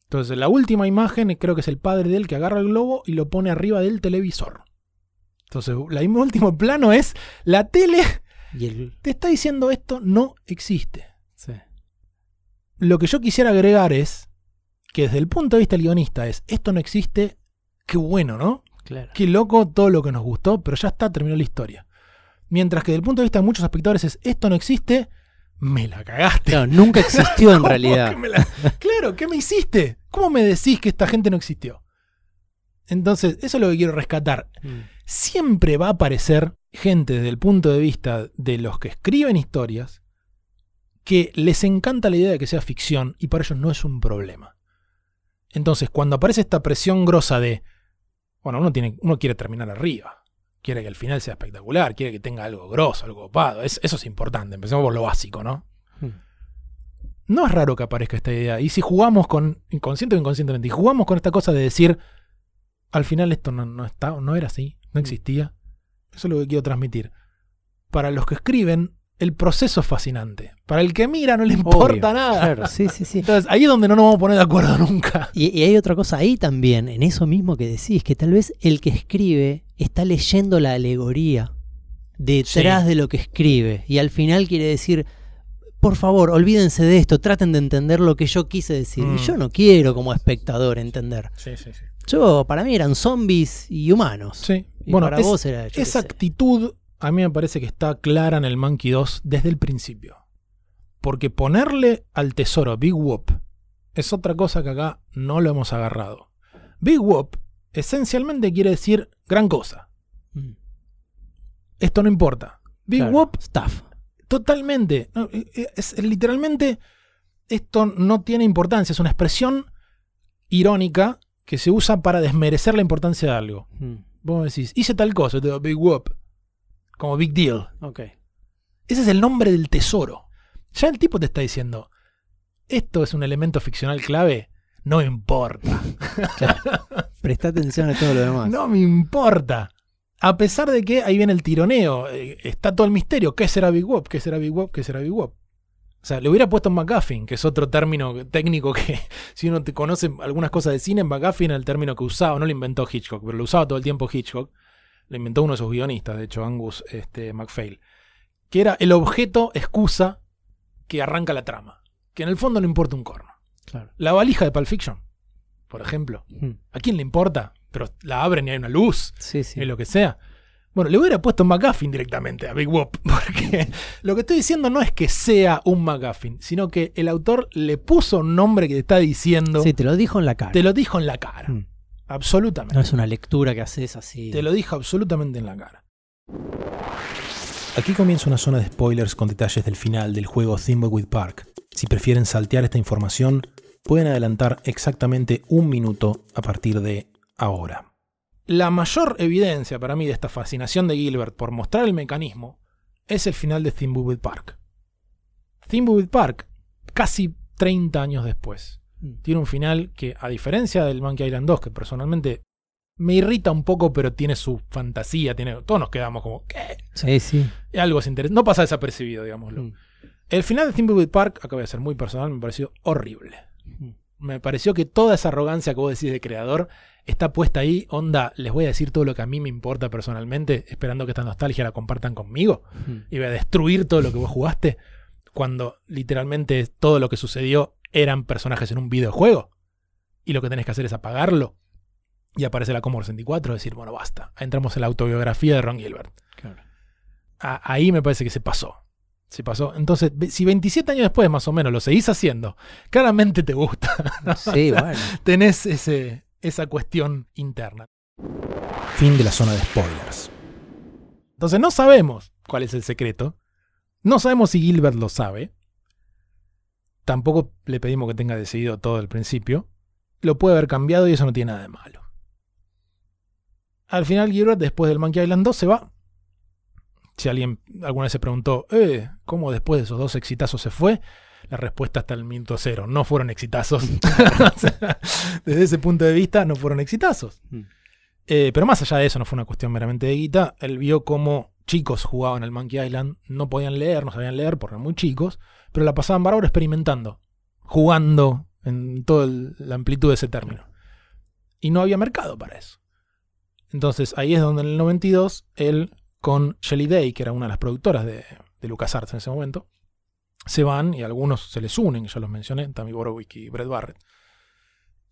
Entonces, la última imagen creo que es el padre de él que agarra el globo y lo pone arriba del televisor. Entonces, el último plano es la tele Y el... te está diciendo esto no existe. Sí. Lo que yo quisiera agregar es que desde el punto de vista del guionista es esto no existe, qué bueno, ¿no? Claro. Qué loco todo lo que nos gustó, pero ya está, terminó la historia. Mientras que desde el punto de vista de muchos espectadores es esto no existe, me la cagaste. Claro, nunca existió en ¿Cómo realidad. que me la- claro, ¿qué me hiciste? ¿Cómo me decís que esta gente no existió? Entonces, eso es lo que quiero rescatar. Mm. Siempre va a aparecer gente desde el punto de vista de los que escriben historias que les encanta la idea de que sea ficción y para ellos no es un problema. Entonces, cuando aparece esta presión grosa de, bueno, uno, tiene, uno quiere terminar arriba, quiere que el final sea espectacular, quiere que tenga algo grosso, algo copado, es- eso es importante, empecemos por lo básico, ¿no? Mm. no es raro que aparezca esta idea. Y si jugamos con, inconsciente o inconscientemente, y jugamos con esta cosa de decir, al final esto no, no, está, no era así, no existía. Eso es lo que quiero transmitir. Para los que escriben, el proceso es fascinante. Para el que mira no le importa Obvio. nada. Claro, sí, sí, sí. Entonces, ahí es donde no nos vamos a poner de acuerdo nunca. Y, y hay otra cosa ahí también, en eso mismo que decís, que tal vez el que escribe está leyendo la alegoría detrás Sí. de lo que escribe. Y al final quiere decir, por favor, olvídense de esto, traten de entender lo que yo quise decir. Mm. Y yo no quiero como espectador entender. Sí, sí, sí. Yo, para mí eran zombies y humanos. Sí. Y Bueno, para es- vos era esa actitud a mí me parece que está clara en el Monkey 2 desde el principio. Porque ponerle al tesoro Big Whoop es otra cosa que acá no lo hemos agarrado. Big Whoop esencialmente quiere decir gran cosa. Mm, Esto no importa. Big claro, Whoop Stuff. Totalmente. no, eh, eh, es, es literalmente esto no tiene importancia. Es una expresión irónica que se usa para desmerecer la importancia de algo. Mm, Vos decís, hice tal cosa, te digo, Big Whoop. Como Big Deal. ok. Ese es el nombre del tesoro. Ya el tipo te está diciendo, esto es un elemento ficcional clave, no importa. Presta atención a todo lo demás. No me importa. A pesar de que ahí viene el tironeo, eh, está todo el misterio. ¿Qué será Big Whoop? ¿Qué será Big Whoop? ¿Qué será Big Whoop? O sea, le hubiera puesto McGuffin, que es otro término técnico que, si uno te conoce algunas cosas de cine, McGuffin era el término que usaba, no lo inventó Hitchcock, pero lo usaba todo el tiempo Hitchcock. Lo inventó uno de sus guionistas, de hecho, Angus este, MacPhail. Que era el objeto excusa que arranca la trama. Que en el fondo no importa un corno. Claro. La valija de Pulp Fiction, por ejemplo. Mm, ¿A quién le importa? Pero la abren y hay una luz Sí, sí. y lo que sea. Bueno, le hubiera puesto McGuffin directamente a Big Whoop, porque lo que estoy diciendo no es que sea un McGuffin, sino que el autor le puso un nombre que te está diciendo, Sí, te lo dijo en la cara. te lo dijo en la cara. Mm. Absolutamente. No es una lectura que haces así. Te lo dijo absolutamente en la cara. Aquí comienza una zona de spoilers con detalles del final del juego Thimbleweed Park. Si prefieren saltear esta información, pueden adelantar exactamente un minuto a partir de ahora. La mayor evidencia para mí de esta fascinación de Gilbert por mostrar el mecanismo es el final de Thimbleweed Park. Thimbleweed Park, casi 30 años después, Mm. tiene un final que, a diferencia del Monkey Island 2, que personalmente me irrita un poco, pero tiene su fantasía, tiene, todos nos quedamos como, ¿qué? Sí, sí. Algo es interesante. No pasa desapercibido, digámoslo. Mm. El final de Thimbleweed Park, acá voy a ser muy personal, me pareció horrible. Mm. Me pareció que toda esa arrogancia que vos decís de creador está puesta ahí. Onda, les voy a decir todo lo que a mí me importa personalmente, esperando que esta nostalgia la compartan conmigo. Mm. Y voy a destruir todo lo que vos jugaste. Cuando literalmente todo lo que sucedió eran personajes en un videojuego. Y lo que tenés que hacer es apagarlo. Y aparece la Commodore 64 y decir, bueno, basta. Entramos en la autobiografía de Ron Gilbert. Claro. A- ahí me parece que se pasó. Se pasó. Entonces, si 27 años después más o menos lo seguís haciendo, claramente te gusta. Sí, bueno. Tenés ese, esa cuestión interna. Fin de la zona de spoilers. Entonces no sabemos cuál es el secreto. No sabemos si Gilbert lo sabe. Tampoco le pedimos que tenga decidido todo al principio. Lo puede haber cambiado y eso no tiene nada de malo. Al final Gilbert, después del Monkey Island 2, se va. Si alguien alguna vez se preguntó, eh, ¿cómo después de esos dos exitazos se fue? La respuesta está el minuto cero. No fueron exitazos. O sea, desde ese punto de vista, no fueron exitazos. Mm. Eh, pero más allá de eso, no fue una cuestión meramente de guita. Él vio cómo chicos jugaban al Monkey Island, no podían leer, no sabían leer porque eran muy chicos, pero la pasaban bárbaro experimentando, jugando en toda la amplitud de ese término. Y no había mercado para eso. Entonces ahí es donde en el 92 él con Shelly Day, que era una de las productoras de, de LucasArts en ese momento, se van y algunos se les unen, ya los mencioné, Tammy Borowick y Brett Barrett.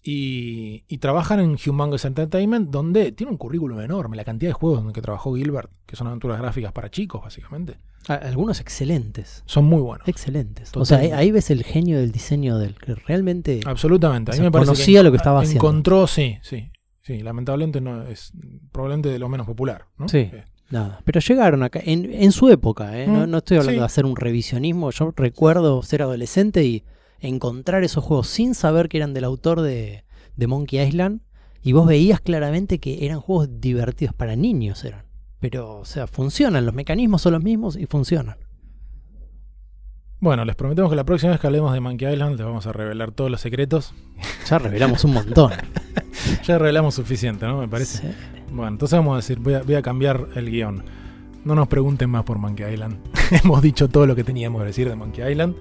Y, y, trabajan en Humongous Entertainment, donde tiene un currículum enorme, la cantidad de juegos en que trabajó Gilbert, que son aventuras gráficas para chicos, básicamente. Algunos excelentes. Son muy buenos. Excelentes. O sea, ahí ves el genio del diseño del que realmente. Absolutamente. A mí me parece conocía lo que estaba haciendo. Encontró, sí, sí. Sí, lamentablemente no es probablemente de lo menos popular. ¿no? Sí. Eh, Nada. Pero llegaron acá, en, en su época, ¿eh? no, no, estoy hablando de hacer un revisionismo. Yo recuerdo ser adolescente y encontrar esos juegos sin saber que eran del autor de, de Monkey Island. Y vos veías claramente que eran juegos divertidos para niños, eran. Pero, o sea, funcionan, los mecanismos son los mismos y funcionan. Bueno, les prometemos que la próxima vez que hablemos de Monkey Island les vamos a revelar todos los secretos. Ya revelamos un montón. ya revelamos suficiente, ¿no? Me parece. Sí. Bueno, entonces vamos a decir, voy a, voy a, cambiar el guion. No nos pregunten más por Monkey Island. Hemos dicho todo lo que teníamos que decir de Monkey Island,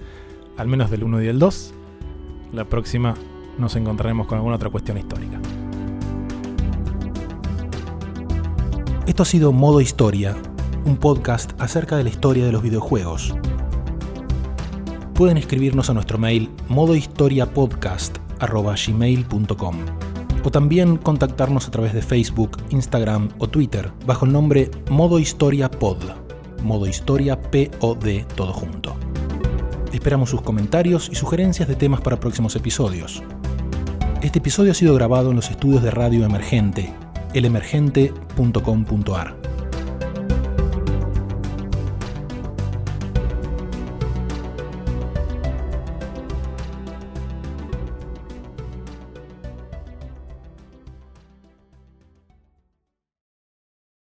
al menos del 1 y del 2. La próxima nos encontraremos con alguna otra cuestión histórica. Esto ha sido Modo Historia, un podcast acerca de la historia de los videojuegos. Pueden escribirnos a nuestro mail modohistoriapodcast.gmail.com o también contactarnos a través de Facebook, Instagram o Twitter bajo el nombre Modo Historia Pod, Modo Historia todo junto. Esperamos sus comentarios y sugerencias de temas para próximos episodios. Este episodio ha sido grabado en los estudios de Radio Emergente, elemergente.com.ar.